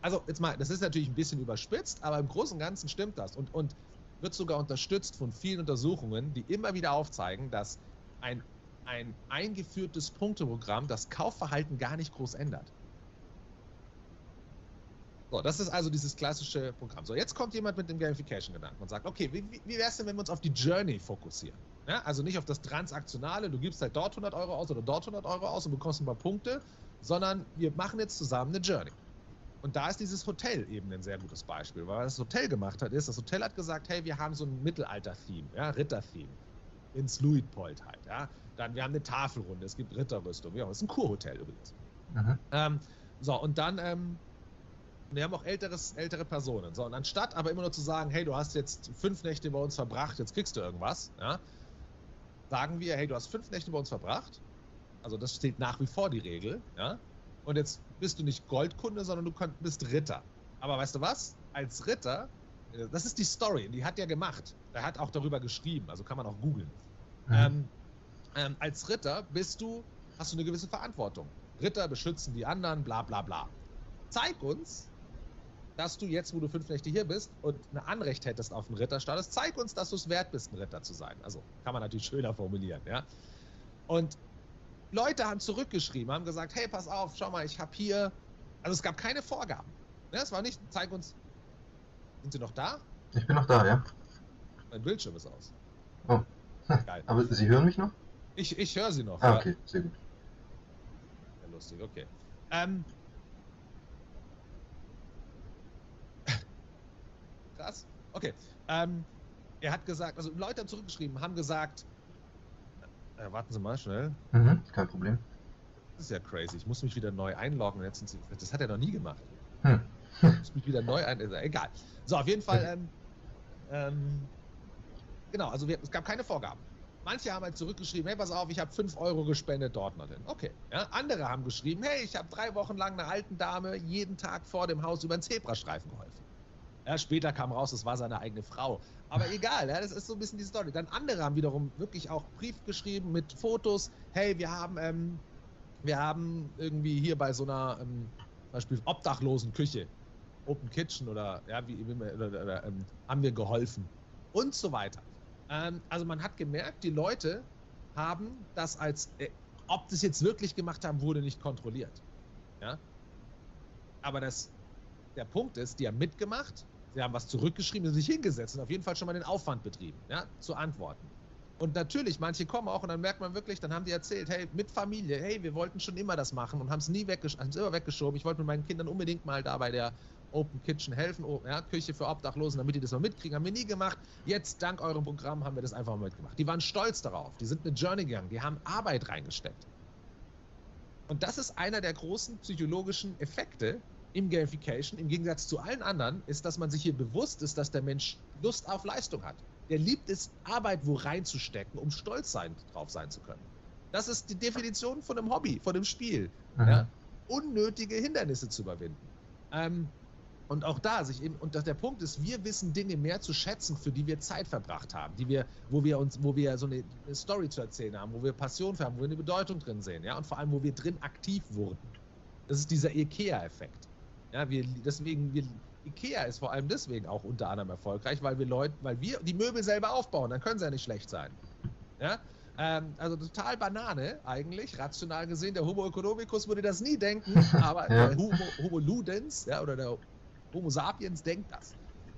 also jetzt mal, das ist natürlich ein bisschen überspitzt, aber im Großen und Ganzen stimmt das und, und wird sogar unterstützt von vielen Untersuchungen, die immer wieder aufzeigen, dass ein, ein eingeführtes Punkteprogramm das Kaufverhalten gar nicht groß ändert. So, das ist also dieses klassische Programm. So, jetzt kommt jemand mit dem Gamification-Gedanken und sagt, okay, wie, wie wäre es denn, wenn wir uns auf die Journey fokussieren? Ja, also nicht auf das Transaktionale, du gibst halt dort 100 Euro aus oder dort 100 Euro aus und bekommst ein paar Punkte, sondern wir machen jetzt zusammen eine Journey. Und da ist dieses Hotel eben ein sehr gutes Beispiel, weil was das Hotel gemacht hat, ist, das Hotel hat gesagt, hey, wir haben so ein Mittelalter-Theme, ja, Ritter-Theme. Ins Luitpold halt, ja. Dann, wir haben eine Tafelrunde, es gibt Ritterrüstung, ja, es ist ein Kurhotel übrigens. Mhm. Ähm, so, und dann ähm, wir haben auch älteres, ältere Personen. So, und anstatt aber immer nur zu sagen, hey, du hast jetzt fünf Nächte bei uns verbracht, jetzt kriegst du irgendwas, ja, sagen wir, hey, du hast fünf Nächte bei uns verbracht. Also das steht nach wie vor die Regel, ja. Und jetzt bist du nicht Goldkunde, sondern du bist Ritter. Aber weißt du was? Als Ritter, äh, das ist die Story, die hat er gemacht. Er hat auch darüber geschrieben, also kann man auch googeln. Mhm. Ähm, ähm, als Ritter bist du, hast du eine gewisse Verantwortung. Ritter beschützen die anderen, bla bla bla. Zeig uns, dass du jetzt, wo du fünf Nächte hier bist und ein Anrecht hättest auf einen Ritterstatus, zeig uns, dass du es wert bist, ein Ritter zu sein. Also kann man natürlich schöner formulieren, ja. Und Leute haben zurückgeschrieben, haben gesagt, hey, pass auf, schau mal, ich habe hier, also es gab keine Vorgaben. Ja, es war nicht, zeig uns, sind Sie noch da? Ich bin noch da, ja. Mein Bildschirm ist aus. Oh. <laughs> Geil. Aber Sie hören mich noch? Ich, ich höre Sie noch. Ah, okay, sehr gut. Ja, lustig, okay. Ähm, <laughs> krass. Okay. Ähm, er hat gesagt, also Leute haben zurückgeschrieben, haben gesagt, äh, warten Sie mal schnell. Mhm, kein Problem. Das ist ja crazy. Ich muss mich wieder neu einloggen. Jetzt Sie, das hat er noch nie gemacht. Hm. ich muss mich wieder neu ein. Egal. So, auf jeden Fall. Ähm, ähm, genau, also wir, es gab keine Vorgaben. Manche haben halt zurückgeschrieben, hey, pass auf, ich habe 5 Euro gespendet dort noch hin. Okay. Ja, andere haben geschrieben, hey, ich habe drei Wochen lang einer alten Dame jeden Tag vor dem Haus über einen Zebrastreifen geholfen. Ja, später kam raus, es war seine eigene Frau. Aber egal, ja, das ist so ein bisschen die Story. Dann andere haben wiederum wirklich auch Brief geschrieben mit Fotos. Hey, wir haben, ähm, wir haben irgendwie hier bei so einer ähm, Beispiel obdachlosen Küche, Open Kitchen oder ja, wie, wie oder, oder, ähm, haben wir geholfen und so weiter. Ähm, also man hat gemerkt, die Leute haben das als, äh, ob das jetzt wirklich gemacht haben, wurde nicht kontrolliert. Ja? Aber das, der Punkt ist, die haben mitgemacht, sie haben was zurückgeschrieben, sie sich hingesetzt und auf jeden Fall schon mal den Aufwand betrieben, ja, zu antworten. Und natürlich, manche kommen auch und dann merkt man wirklich, dann haben die erzählt, hey, mit Familie, hey, wir wollten schon immer das machen und haben es nie weggesch immer weggeschoben. Ich wollte mit meinen Kindern unbedingt mal da bei der Open Kitchen helfen, oh, ja, Küche für Obdachlosen, damit die das mal mitkriegen. Haben wir nie gemacht. Jetzt, dank eurem Programm, haben wir das einfach mal mitgemacht. Die waren stolz darauf. Die sind eine Journey gegangen. Die haben Arbeit reingesteckt. Und das ist einer der großen psychologischen Effekte im Gamification, im Gegensatz zu allen anderen, ist, dass man sich hier bewusst ist, dass der Mensch Lust auf Leistung hat. Der liebt es, Arbeit wo reinzustecken, um stolz sein, drauf sein zu können. Das ist die Definition von einem Hobby, von einem Spiel. Ja? Unnötige Hindernisse zu überwinden. Ähm, und auch da sich eben, und der Punkt ist, wir wissen Dinge mehr zu schätzen, für die wir Zeit verbracht haben, die wir, wo wir uns, wo wir so eine, Story zu erzählen haben, wo wir Passion für haben, wo wir eine Bedeutung drin sehen, ja, und vor allem, wo wir drin aktiv wurden. Das ist dieser IKEA-Effekt. Ja, wir, deswegen, wir, IKEA ist vor allem deswegen auch unter anderem erfolgreich, weil wir Leute, weil wir die Möbel selber aufbauen, dann können sie ja nicht schlecht sein. Ja, ähm, also total Banane eigentlich, rational gesehen. Der Homo economicus würde das nie denken, <laughs> aber der Homo, Homo ludens, ja, oder der Homo sapiens denkt das.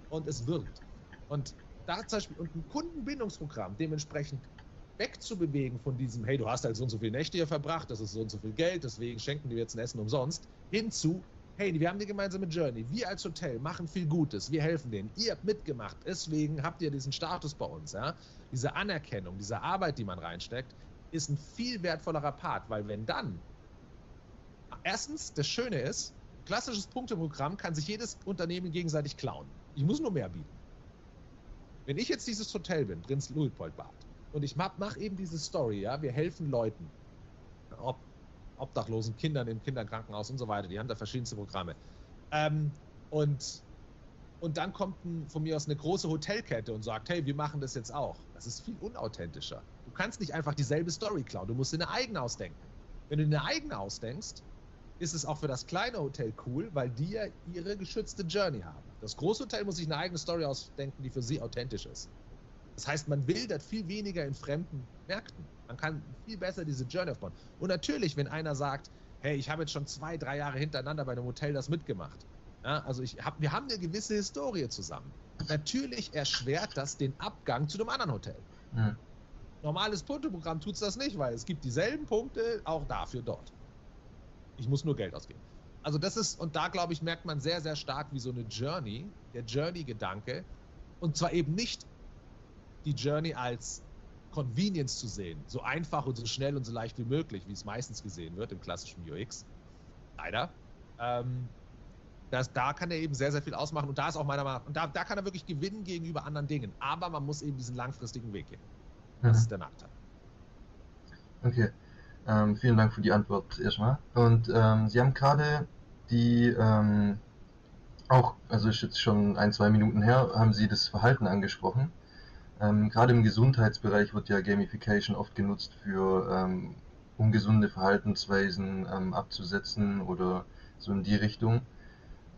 Und es wirkt. Und da zum Beispiel, und ein Kundenbindungsprogramm dementsprechend wegzubewegen von diesem, hey, du hast halt so und so viele Nächte hier verbracht, das ist so und so viel Geld, deswegen schenken wir jetzt ein Essen umsonst, hinzu, hey, wir haben die gemeinsame Journey, wir als Hotel machen viel Gutes, wir helfen denen, ihr habt mitgemacht, deswegen habt ihr diesen Status bei uns, ja. Diese Anerkennung, diese Arbeit, die man reinsteckt, ist ein viel wertvollerer Part, weil wenn dann, erstens, das Schöne ist, klassisches Punkteprogramm kann sich jedes Unternehmen gegenseitig klauen. Ich muss nur mehr bieten. Wenn ich jetzt dieses Hotel bin, Prinz Luitpold Bad, und ich mache eben diese Story, ja, wir helfen Leuten, ob obdachlosen Kindern im Kinderkrankenhaus und so weiter, die haben da verschiedenste Programme. Ähm, und, und dann kommt ein, von mir aus eine große Hotelkette und sagt, hey, wir machen das jetzt auch. Das ist viel unauthentischer. Du kannst nicht einfach dieselbe Story klauen, du musst dir eine eigene ausdenken. Wenn du eine eigene ausdenkst, ist es auch für das kleine Hotel cool, weil die ja ihre geschützte Journey haben. Das Großhotel muss sich eine eigene Story ausdenken, die für sie authentisch ist. Das heißt, man wildert viel weniger in fremden Märkten. Man kann viel besser diese Journey aufbauen. Und natürlich, wenn einer sagt, hey, ich habe jetzt schon zwei, drei Jahre hintereinander bei einem Hotel das mitgemacht. Ja, also ich hab, wir haben eine gewisse Historie zusammen. Natürlich erschwert das den Abgang zu einem anderen Hotel. Mhm. Normales Punkteprogramm tut es das nicht, weil es gibt dieselben Punkte auch dafür dort. Ich muss nur Geld ausgeben. Also das ist, und da glaube ich, merkt man sehr, sehr stark, wie so eine Journey, der Journey-Gedanke, und zwar eben nicht die Journey als Convenience zu sehen, so einfach und so schnell und so leicht wie möglich, wie es meistens gesehen wird im klassischen UX. Leider. Ähm, Das, da kann er eben sehr, sehr viel ausmachen und da ist auch meiner Meinung nach, und da, da kann er wirklich gewinnen gegenüber anderen Dingen. Aber man muss eben diesen langfristigen Weg gehen. Das Mhm. ist der Nachteil. Okay, ähm, vielen Dank für die Antwort erstmal. Und ähm, Sie haben gerade die, ähm, auch, also ist jetzt schon ein, zwei Minuten her, haben Sie das Verhalten angesprochen. Ähm, gerade im Gesundheitsbereich wird ja Gamification oft genutzt für ähm, ungesunde Verhaltensweisen ähm, abzusetzen oder so in die Richtung.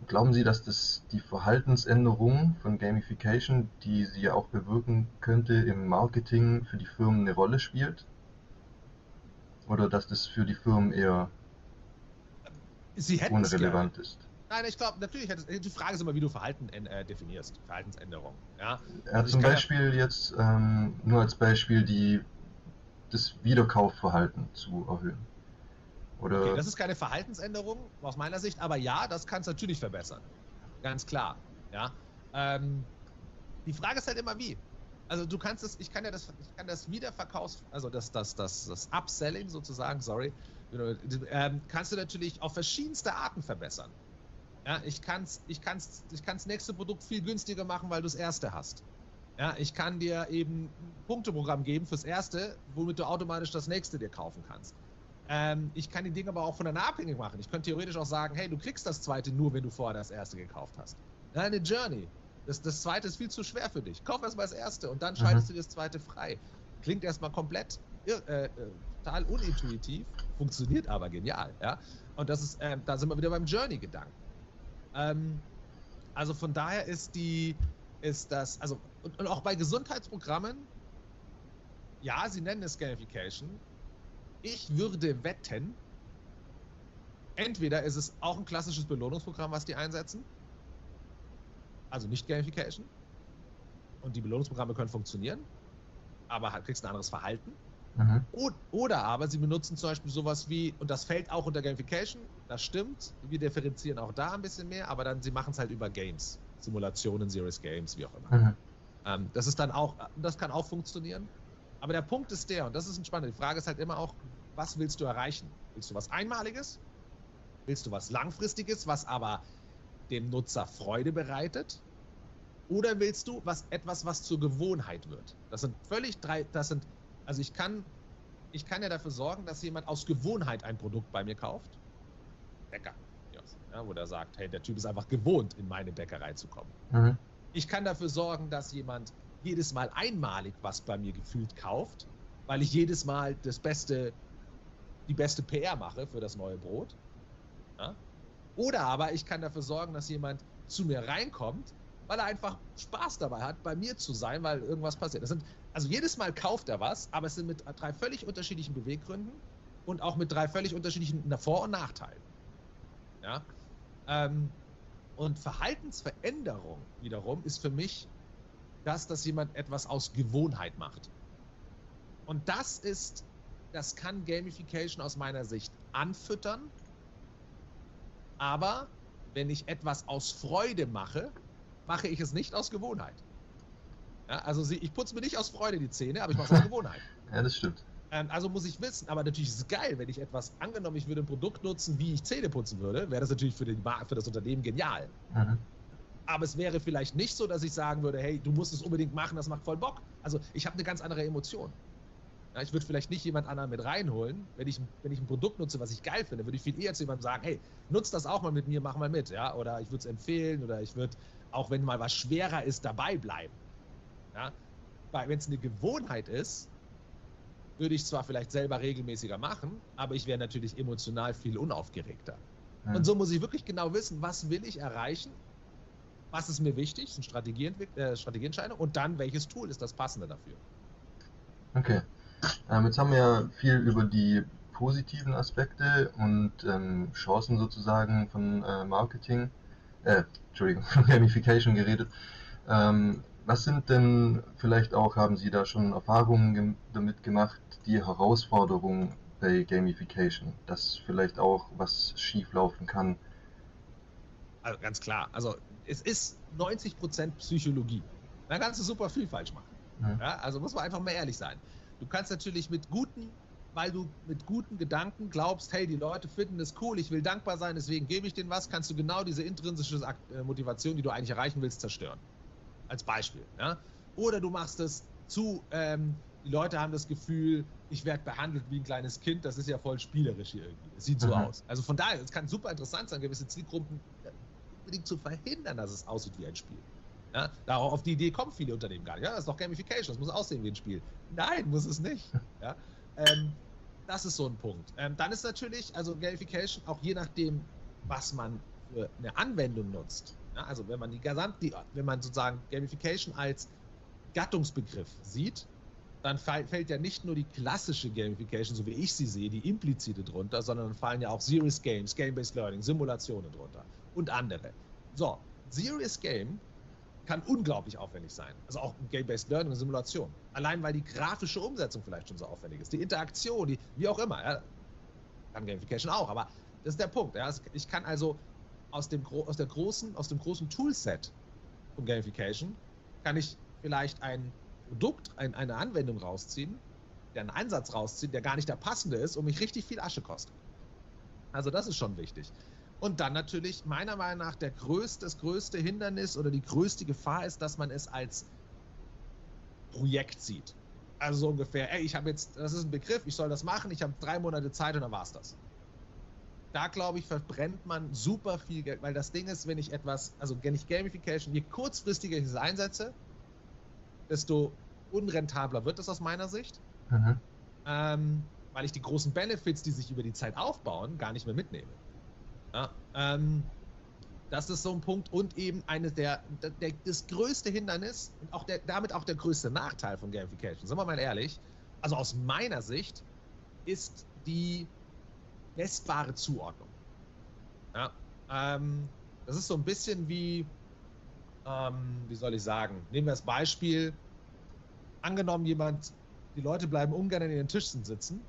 Glauben Sie, dass das die Verhaltensänderung von Gamification, die sie ja auch bewirken könnte im Marketing für die Firmen eine Rolle spielt? Oder dass das für die Firmen eher unrelevant ist? Nein, ich glaube, natürlich, die Frage ist immer, wie du Verhalten äh, definierst, Verhaltensänderung. Ja? Ja, Also zum kann ja- Beispiel jetzt ähm, nur als Beispiel die, das Wiederkaufverhalten zu erhöhen. Oder Okay, das ist keine Verhaltensänderung aus meiner Sicht, aber ja, das kann es natürlich verbessern. Ganz klar. Ja. Ähm, die Frage ist halt immer wie. Also du kannst es, ich kann ja das, ich kann das Wiederverkaufs, also das, das, das, das Upselling sozusagen, sorry, ähm, kannst du natürlich auf verschiedenste Arten verbessern. Ja, ich kann ich kann's, ich kann's nächste Produkt viel günstiger machen, weil du das erste hast. Ja, ich kann dir eben ein Punkteprogramm geben fürs erste, womit du automatisch das nächste dir kaufen kannst. Ähm, ich kann die Dinge aber auch voneinander abhängig machen. Ich könnte theoretisch auch sagen, hey, du kriegst das zweite nur, wenn du vorher das erste gekauft hast. Ja, eine Journey. Das, das zweite ist viel zu schwer für dich. Kauf erstmal das erste und dann schaltest du dir das zweite frei. Klingt erstmal komplett äh, äh, total unintuitiv, funktioniert aber genial. Ja? Und das ist, ähm, da sind wir wieder beim Journey-Gedanken. Ähm, also von daher ist die, ist das, also, und, und auch bei Gesundheitsprogrammen, ja, sie nennen es Gamification. Ich würde wetten, entweder ist es auch ein klassisches Belohnungsprogramm, was die einsetzen, also nicht Gamification, und die Belohnungsprogramme können funktionieren, aber halt kriegst ein anderes Verhalten. Mhm. Oder aber sie benutzen zum Beispiel sowas wie, und das fällt auch unter Gamification, das stimmt, wir differenzieren auch da ein bisschen mehr, aber dann sie machen es halt über Games, Simulationen, Serious Games, wie auch immer. Mhm. Ähm, das ist dann auch, das kann auch funktionieren. Aber der Punkt ist der, und das ist ein spannender, die Frage ist halt immer auch, was willst du erreichen? Willst du was Einmaliges? Willst du was Langfristiges, was aber dem Nutzer Freude bereitet? Oder willst du was, etwas, was zur Gewohnheit wird? Das sind völlig drei, das sind, also ich kann, ich kann ja dafür sorgen, dass jemand aus Gewohnheit ein Produkt bei mir kauft. Bäcker, ja, wo der sagt, hey, der Typ ist einfach gewohnt, in meine Bäckerei zu kommen. Mhm. Ich kann dafür sorgen, dass jemand jedes Mal einmalig was bei mir gefühlt kauft, weil ich jedes Mal das beste, die beste PR mache für das neue Brot. Ja? Oder aber ich kann dafür sorgen, dass jemand zu mir reinkommt, weil er einfach Spaß dabei hat, bei mir zu sein, weil irgendwas passiert. Das sind, also jedes Mal kauft er was, aber es sind mit drei völlig unterschiedlichen Beweggründen und auch mit drei völlig unterschiedlichen Vor- und Nachteilen. Ja? Ähm, und Verhaltensveränderung wiederum ist für mich das, dass jemand etwas aus Gewohnheit macht. Und das ist, das kann Gamification aus meiner Sicht anfüttern. Aber wenn ich etwas aus Freude mache, mache ich es nicht aus Gewohnheit. Ja, also sie, ich putze mir nicht aus Freude die Zähne, aber ich mache es aus <laughs> Gewohnheit. Ja, das stimmt. Ähm, also muss ich wissen, aber natürlich ist es geil, wenn ich etwas, angenommen, ich würde ein Produkt nutzen, wie ich Zähne putzen würde, wäre das natürlich für, den, für das Unternehmen genial. Mhm. Aber es wäre vielleicht nicht so, dass ich sagen würde, hey, du musst es unbedingt machen, das macht voll Bock. Also ich habe eine ganz andere Emotion. Ja, ich würde vielleicht nicht jemand anderen mit reinholen. Wenn ich, wenn ich ein Produkt nutze, was ich geil finde, würde ich viel eher zu jemandem sagen, hey, nutz das auch mal mit mir, mach mal mit. Ja? Oder ich würde es empfehlen oder ich würde, auch wenn mal was schwerer ist, dabei bleiben. Ja? Wenn es eine Gewohnheit ist, würde ich zwar vielleicht selber regelmäßiger machen, aber ich wäre natürlich emotional viel unaufgeregter. Mhm. Und so muss ich wirklich genau wissen, was will ich erreichen, was ist mir wichtig, sind Strategieentwick- äh, Strategieentscheidungen und dann welches Tool ist das passende dafür. Okay. Ähm, jetzt haben wir ja viel über die positiven Aspekte und ähm, Chancen sozusagen von äh, Marketing, äh, Entschuldigung, von <laughs> Gamification geredet. Ähm, was sind denn vielleicht auch, haben Sie da schon Erfahrungen gem damit gemacht, die Herausforderungen bei Gamification, dass vielleicht auch was schief laufen kann? Also ganz klar, also es ist 90% Psychologie. Da kannst du super viel falsch machen. Mhm. Ja, also muss man einfach mal ehrlich sein. Du kannst natürlich mit guten weil du mit guten Gedanken glaubst, hey, die Leute finden es cool, ich will dankbar sein, deswegen gebe ich denen was, kannst du genau diese intrinsische äh, Motivation, die du eigentlich erreichen willst, zerstören. Als Beispiel. Ja? Oder du machst es zu, ähm, die Leute haben das Gefühl, ich werde behandelt wie ein kleines Kind, das ist ja voll spielerisch hier irgendwie. Das sieht so mhm. aus. Also von daher, es kann super interessant sein, gewisse Zielgruppen unbedingt zu verhindern, dass es aussieht wie ein Spiel. Ja, darauf auf die Idee kommen viele Unternehmen gar nicht. Ja, das ist doch Gamification, das muss aussehen wie ein Spiel. Nein, muss es nicht. Ja, ähm, das ist so ein Punkt. Ähm, dann ist natürlich, also Gamification, auch je nachdem, was man für eine Anwendung nutzt. Ja, also wenn man die gesamte, wenn man sozusagen Gamification als Gattungsbegriff sieht, dann fällt ja nicht nur die klassische Gamification, so wie ich sie sehe, die implizite drunter, sondern dann fallen ja auch Serious Games, Game-Based Learning, Simulationen drunter und andere. So, Serious Game kann unglaublich aufwendig sein. Also auch Game-Based Learning und Simulation. Allein weil die grafische Umsetzung vielleicht schon so aufwendig ist. Die Interaktion, die, wie auch immer. Ja, kann Gamification auch, aber das ist der Punkt. Ja. Ich kann also aus dem, aus der großen, aus dem großen Toolset von Gamification kann ich vielleicht ein Produkt, ein, eine Anwendung rausziehen, der einen Einsatz rausziehen, der gar nicht der passende ist und mich richtig viel Asche kostet. Also das ist schon wichtig. Und dann natürlich meiner Meinung nach der größte, das größte Hindernis oder die größte Gefahr ist, dass man es als Projekt sieht. Also so ungefähr, ey, ich habe jetzt, das ist ein Begriff, ich soll das machen, ich habe drei Monate Zeit und dann war es das. Da glaube ich, verbrennt man super viel Geld, weil das Ding ist, wenn ich etwas, also wenn ich Gamification, je kurzfristiger ich es einsetze, desto unrentabler wird es aus meiner Sicht. Mhm. Ähm, weil ich die großen Benefits, die sich über die Zeit aufbauen, gar nicht mehr mitnehme. Ja, ähm, das ist so ein Punkt und eben eine der, der, das größte Hindernis und auch der, damit auch der größte Nachteil von Gamification, sind wir mal ehrlich, also aus meiner Sicht ist die messbare Zuordnung. Ja, ähm, das ist so ein bisschen wie, ähm, wie soll ich sagen, nehmen wir das Beispiel, angenommen jemand, die Leute bleiben ungern in ihren Tischen sitzen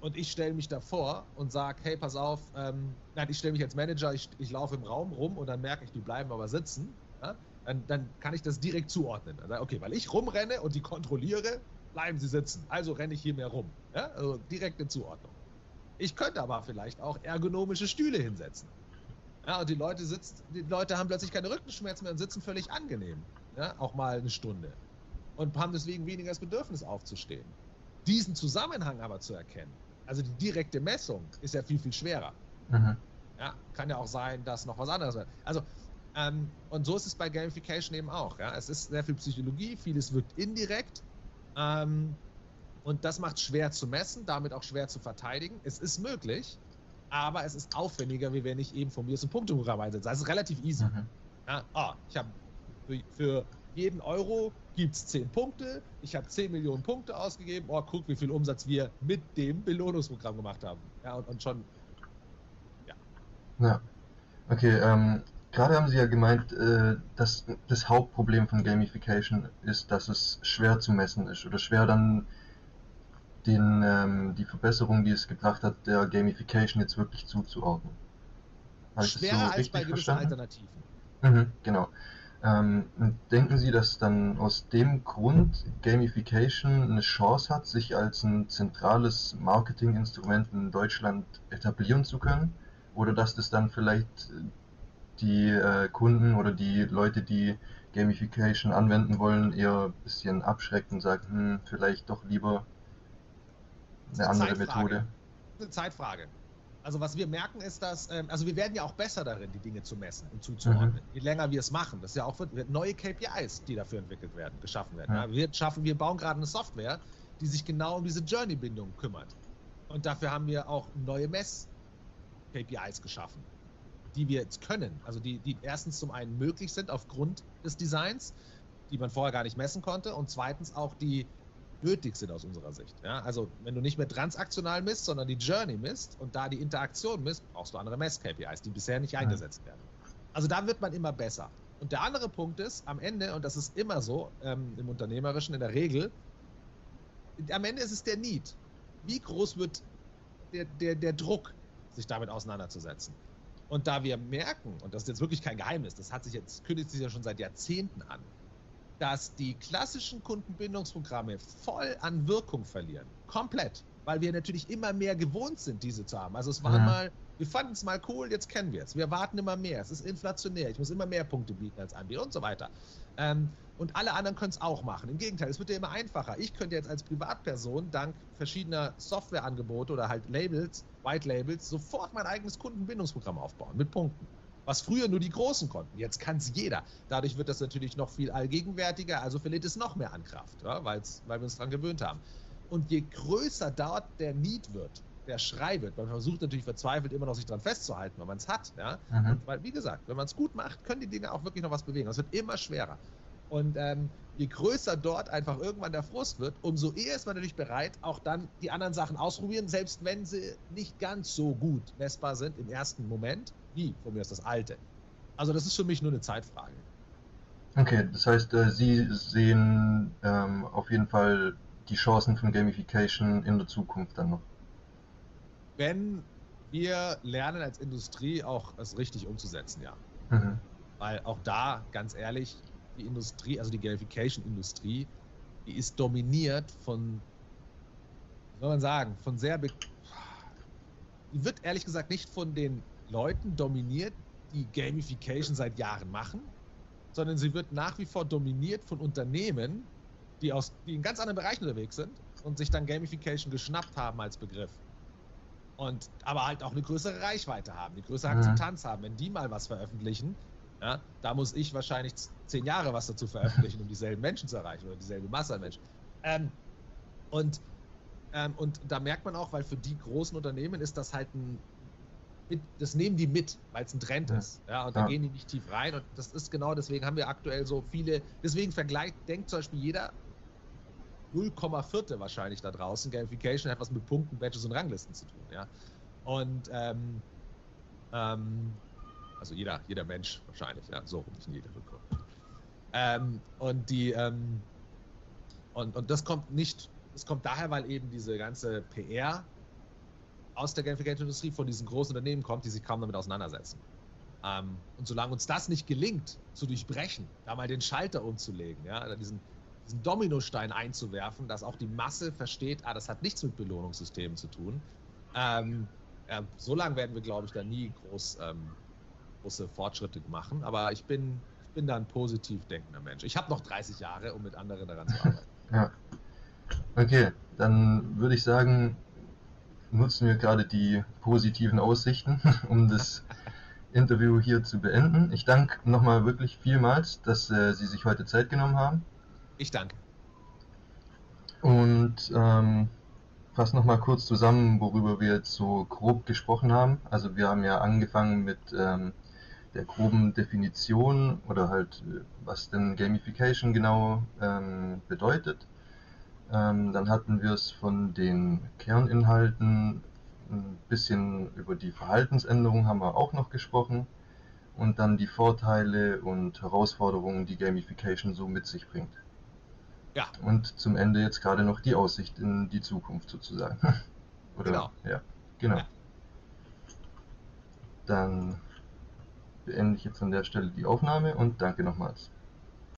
und ich stelle mich davor und sage, hey, pass auf, ähm, nein, ich stelle mich als Manager, ich, ich laufe im Raum rum und dann merke ich, die bleiben aber sitzen, ja? dann, dann, kann ich das direkt zuordnen. Also, okay, weil ich rumrenne und die kontrolliere, bleiben sie sitzen. Also renne ich hier mehr rum. Ja? Also direkte Zuordnung. Ich könnte aber vielleicht auch ergonomische Stühle hinsetzen. Ja, und die Leute sitzen, die Leute haben plötzlich keine Rückenschmerzen mehr und sitzen völlig angenehm. Ja, auch mal eine Stunde. Und haben deswegen weniger das Bedürfnis aufzustehen. Diesen Zusammenhang aber zu erkennen, also die direkte Messung, ist ja viel, viel schwerer. Mhm. Ja, kann ja auch sein, dass noch was anderes wird. Also, ähm, und so ist es bei Gamification eben auch. Ja? Es ist sehr viel Psychologie, vieles wirkt indirekt. Ähm, und das macht schwer zu messen, damit auch schwer zu verteidigen. Es ist möglich, aber es ist aufwendiger, wie wenn ich eben von mir so ein Punkteprogramm einsetze. Also relativ easy. Mhm. Ja, oh, ich habe für, für, jeden Euro gibt es 10 Punkte. Ich habe 10 Millionen Punkte ausgegeben. Oh, guck, wie viel Umsatz wir mit dem Belohnungsprogramm gemacht haben. Ja, und, und schon. Ja. Ja. Okay, ähm, gerade haben Sie ja gemeint, äh, dass das Hauptproblem von Gamification ist, dass es schwer zu messen ist oder schwer dann den, ähm, die Verbesserung, die es gebracht hat, der Gamification jetzt wirklich zuzuordnen. Habe Schwerer so als bei gewissen verstanden? Alternativen. Mhm, genau. Ähm, denken Sie, dass dann aus dem Grund Gamification eine Chance hat, sich als ein zentrales Marketinginstrument in Deutschland etablieren zu können? Oder dass das dann vielleicht die äh, Kunden oder die Leute, die Gamification anwenden wollen, eher ein bisschen abschreckt und sagt, hm, vielleicht doch lieber eine, andere Methode? Eine Zeitfrage. Also was wir merken ist, dass, ähm, also wir werden ja auch besser darin, die Dinge zu messen und zuzuordnen. Mhm. Je länger wir es machen, das ist ja auch neue KPIs, die dafür entwickelt werden, geschaffen werden. Ja. Ja. Wir schaffen, wir bauen gerade eine Software, die sich genau um diese Journey-Bindung kümmert. Und dafür haben wir auch neue Mess-KPIs geschaffen, die wir jetzt können. Also die, die erstens zum einen möglich sind aufgrund des Designs, die man vorher gar nicht messen konnte, und zweitens auch die nötig sind aus unserer Sicht. Ja? Also wenn du nicht mehr transaktional misst, sondern die Journey misst und da die Interaktion misst, brauchst du andere Mess-KPIs, die bisher nicht eingesetzt werden. Also da wird man immer besser. Und der andere Punkt ist, am Ende, und das ist immer so ähm, im Unternehmerischen in der Regel, am Ende ist es der Need. Wie groß wird der, der, der Druck, sich damit auseinanderzusetzen? Und da wir merken, und das ist jetzt wirklich kein Geheimnis, das hat sich jetzt, kündigt sich ja schon seit Jahrzehnten an, dass die klassischen Kundenbindungsprogramme voll an Wirkung verlieren. Komplett. weil wir natürlich immer mehr gewohnt sind, diese zu haben. Also es war Ja. mal, wir fanden es mal cool, jetzt kennen wir es. Wir warten immer mehr. Es ist inflationär. Ich muss immer mehr Punkte bieten als Anbieter und so weiter. Ähm, und alle anderen können es auch machen. Im Gegenteil, es wird ja immer einfacher. Ich könnte jetzt als Privatperson dank verschiedener Softwareangebote oder halt Labels, White Labels, sofort mein eigenes Kundenbindungsprogramm aufbauen mit Punkten. Was früher nur die Großen konnten. Jetzt kann es jeder. Dadurch wird das natürlich noch viel allgegenwärtiger, also verliert es noch mehr an Kraft, ja, weil wir uns daran gewöhnt haben. Und je größer dort der Need wird, der Schrei wird, man versucht natürlich verzweifelt immer noch sich daran festzuhalten, weil man es hat. Ja? Mhm. Und weil, wie gesagt, wenn man es gut macht, können die Dinge auch wirklich noch was bewegen. Es wird immer schwerer. Und ähm, je größer dort einfach irgendwann der Frust wird, umso eher ist man natürlich bereit, auch dann die anderen Sachen ausprobieren, selbst wenn sie nicht ganz so gut messbar sind im ersten Moment, wie von mir ist das alte. Also das ist für mich nur eine Zeitfrage. Okay, das heißt, äh, Sie sehen ähm, auf jeden Fall die Chancen von Gamification in der Zukunft dann noch. Wenn wir lernen als Industrie auch es richtig umzusetzen, ja. Mhm. Weil auch da, ganz ehrlich, die Industrie, also die Gamification-Industrie, die ist dominiert von, soll man sagen, von sehr, die wird ehrlich gesagt nicht von den Leuten dominiert, die Gamification seit Jahren machen, sondern sie wird nach wie vor dominiert von Unternehmen, die, aus, die in ganz anderen Bereichen unterwegs sind und sich dann Gamification geschnappt haben als Begriff. Und aber halt auch eine größere Reichweite haben, eine größere Mhm. Akzeptanz haben. Wenn die mal was veröffentlichen, ja, da muss ich wahrscheinlich zehn Jahre was dazu veröffentlichen, um dieselben Menschen zu erreichen oder dieselbe Masse an Menschen. Ähm, und, ähm, und da merkt man auch, weil für die großen Unternehmen ist das halt ein, das nehmen die mit, weil es ein Trend Ja. ist. Ja, und da Ja. gehen die nicht tief rein. Und das ist genau deswegen haben wir aktuell so viele, deswegen vergleicht, denkt zum Beispiel jeder 0,4 wahrscheinlich da draußen. Gamification hat was mit Punkten, Badges und Ranglisten zu tun. Ja? Und ähm, ähm, also jeder, jeder Mensch wahrscheinlich, ja, so nicht jeder Rückkopf. Ähm, und die ähm, und, und das kommt nicht, das kommt daher, weil eben diese ganze PR aus der Gamification-Industrie von diesen großen Unternehmen kommt, die sich kaum damit auseinandersetzen. Ähm, und solange uns das nicht gelingt, zu durchbrechen, da mal den Schalter umzulegen, ja, diesen, diesen Dominostein einzuwerfen, dass auch die Masse versteht, ah, das hat nichts mit Belohnungssystemen zu tun. Ähm, ja, so werden wir, glaube ich, da nie groß, ähm, große Fortschritte machen. Aber ich bin, ich bin da ein positiv denkender Mensch. Ich habe noch 30 Jahre, um mit anderen daran zu arbeiten. <laughs> Ja. Okay, dann würde ich sagen, nutzen wir gerade die positiven Aussichten, <laughs> um das Interview hier zu beenden. Ich danke nochmal wirklich vielmals, dass äh, Sie sich heute Zeit genommen haben. Ich danke. Und ähm, fasse nochmal kurz zusammen, worüber wir jetzt so grob gesprochen haben. Also wir haben ja angefangen mit ähm, der groben Definition oder halt, äh, was denn Gamification genau ähm, bedeutet. Ähm, dann hatten wir es von den Kerninhalten, ein bisschen über die Verhaltensänderung haben wir auch noch gesprochen und dann die Vorteile und Herausforderungen, die Gamification so mit sich bringt. Ja. Und zum Ende jetzt gerade noch die Aussicht in die Zukunft sozusagen. <laughs> Oder, Genau. Ja, genau. Ja. Dann beende ich jetzt an der Stelle die Aufnahme und danke nochmals.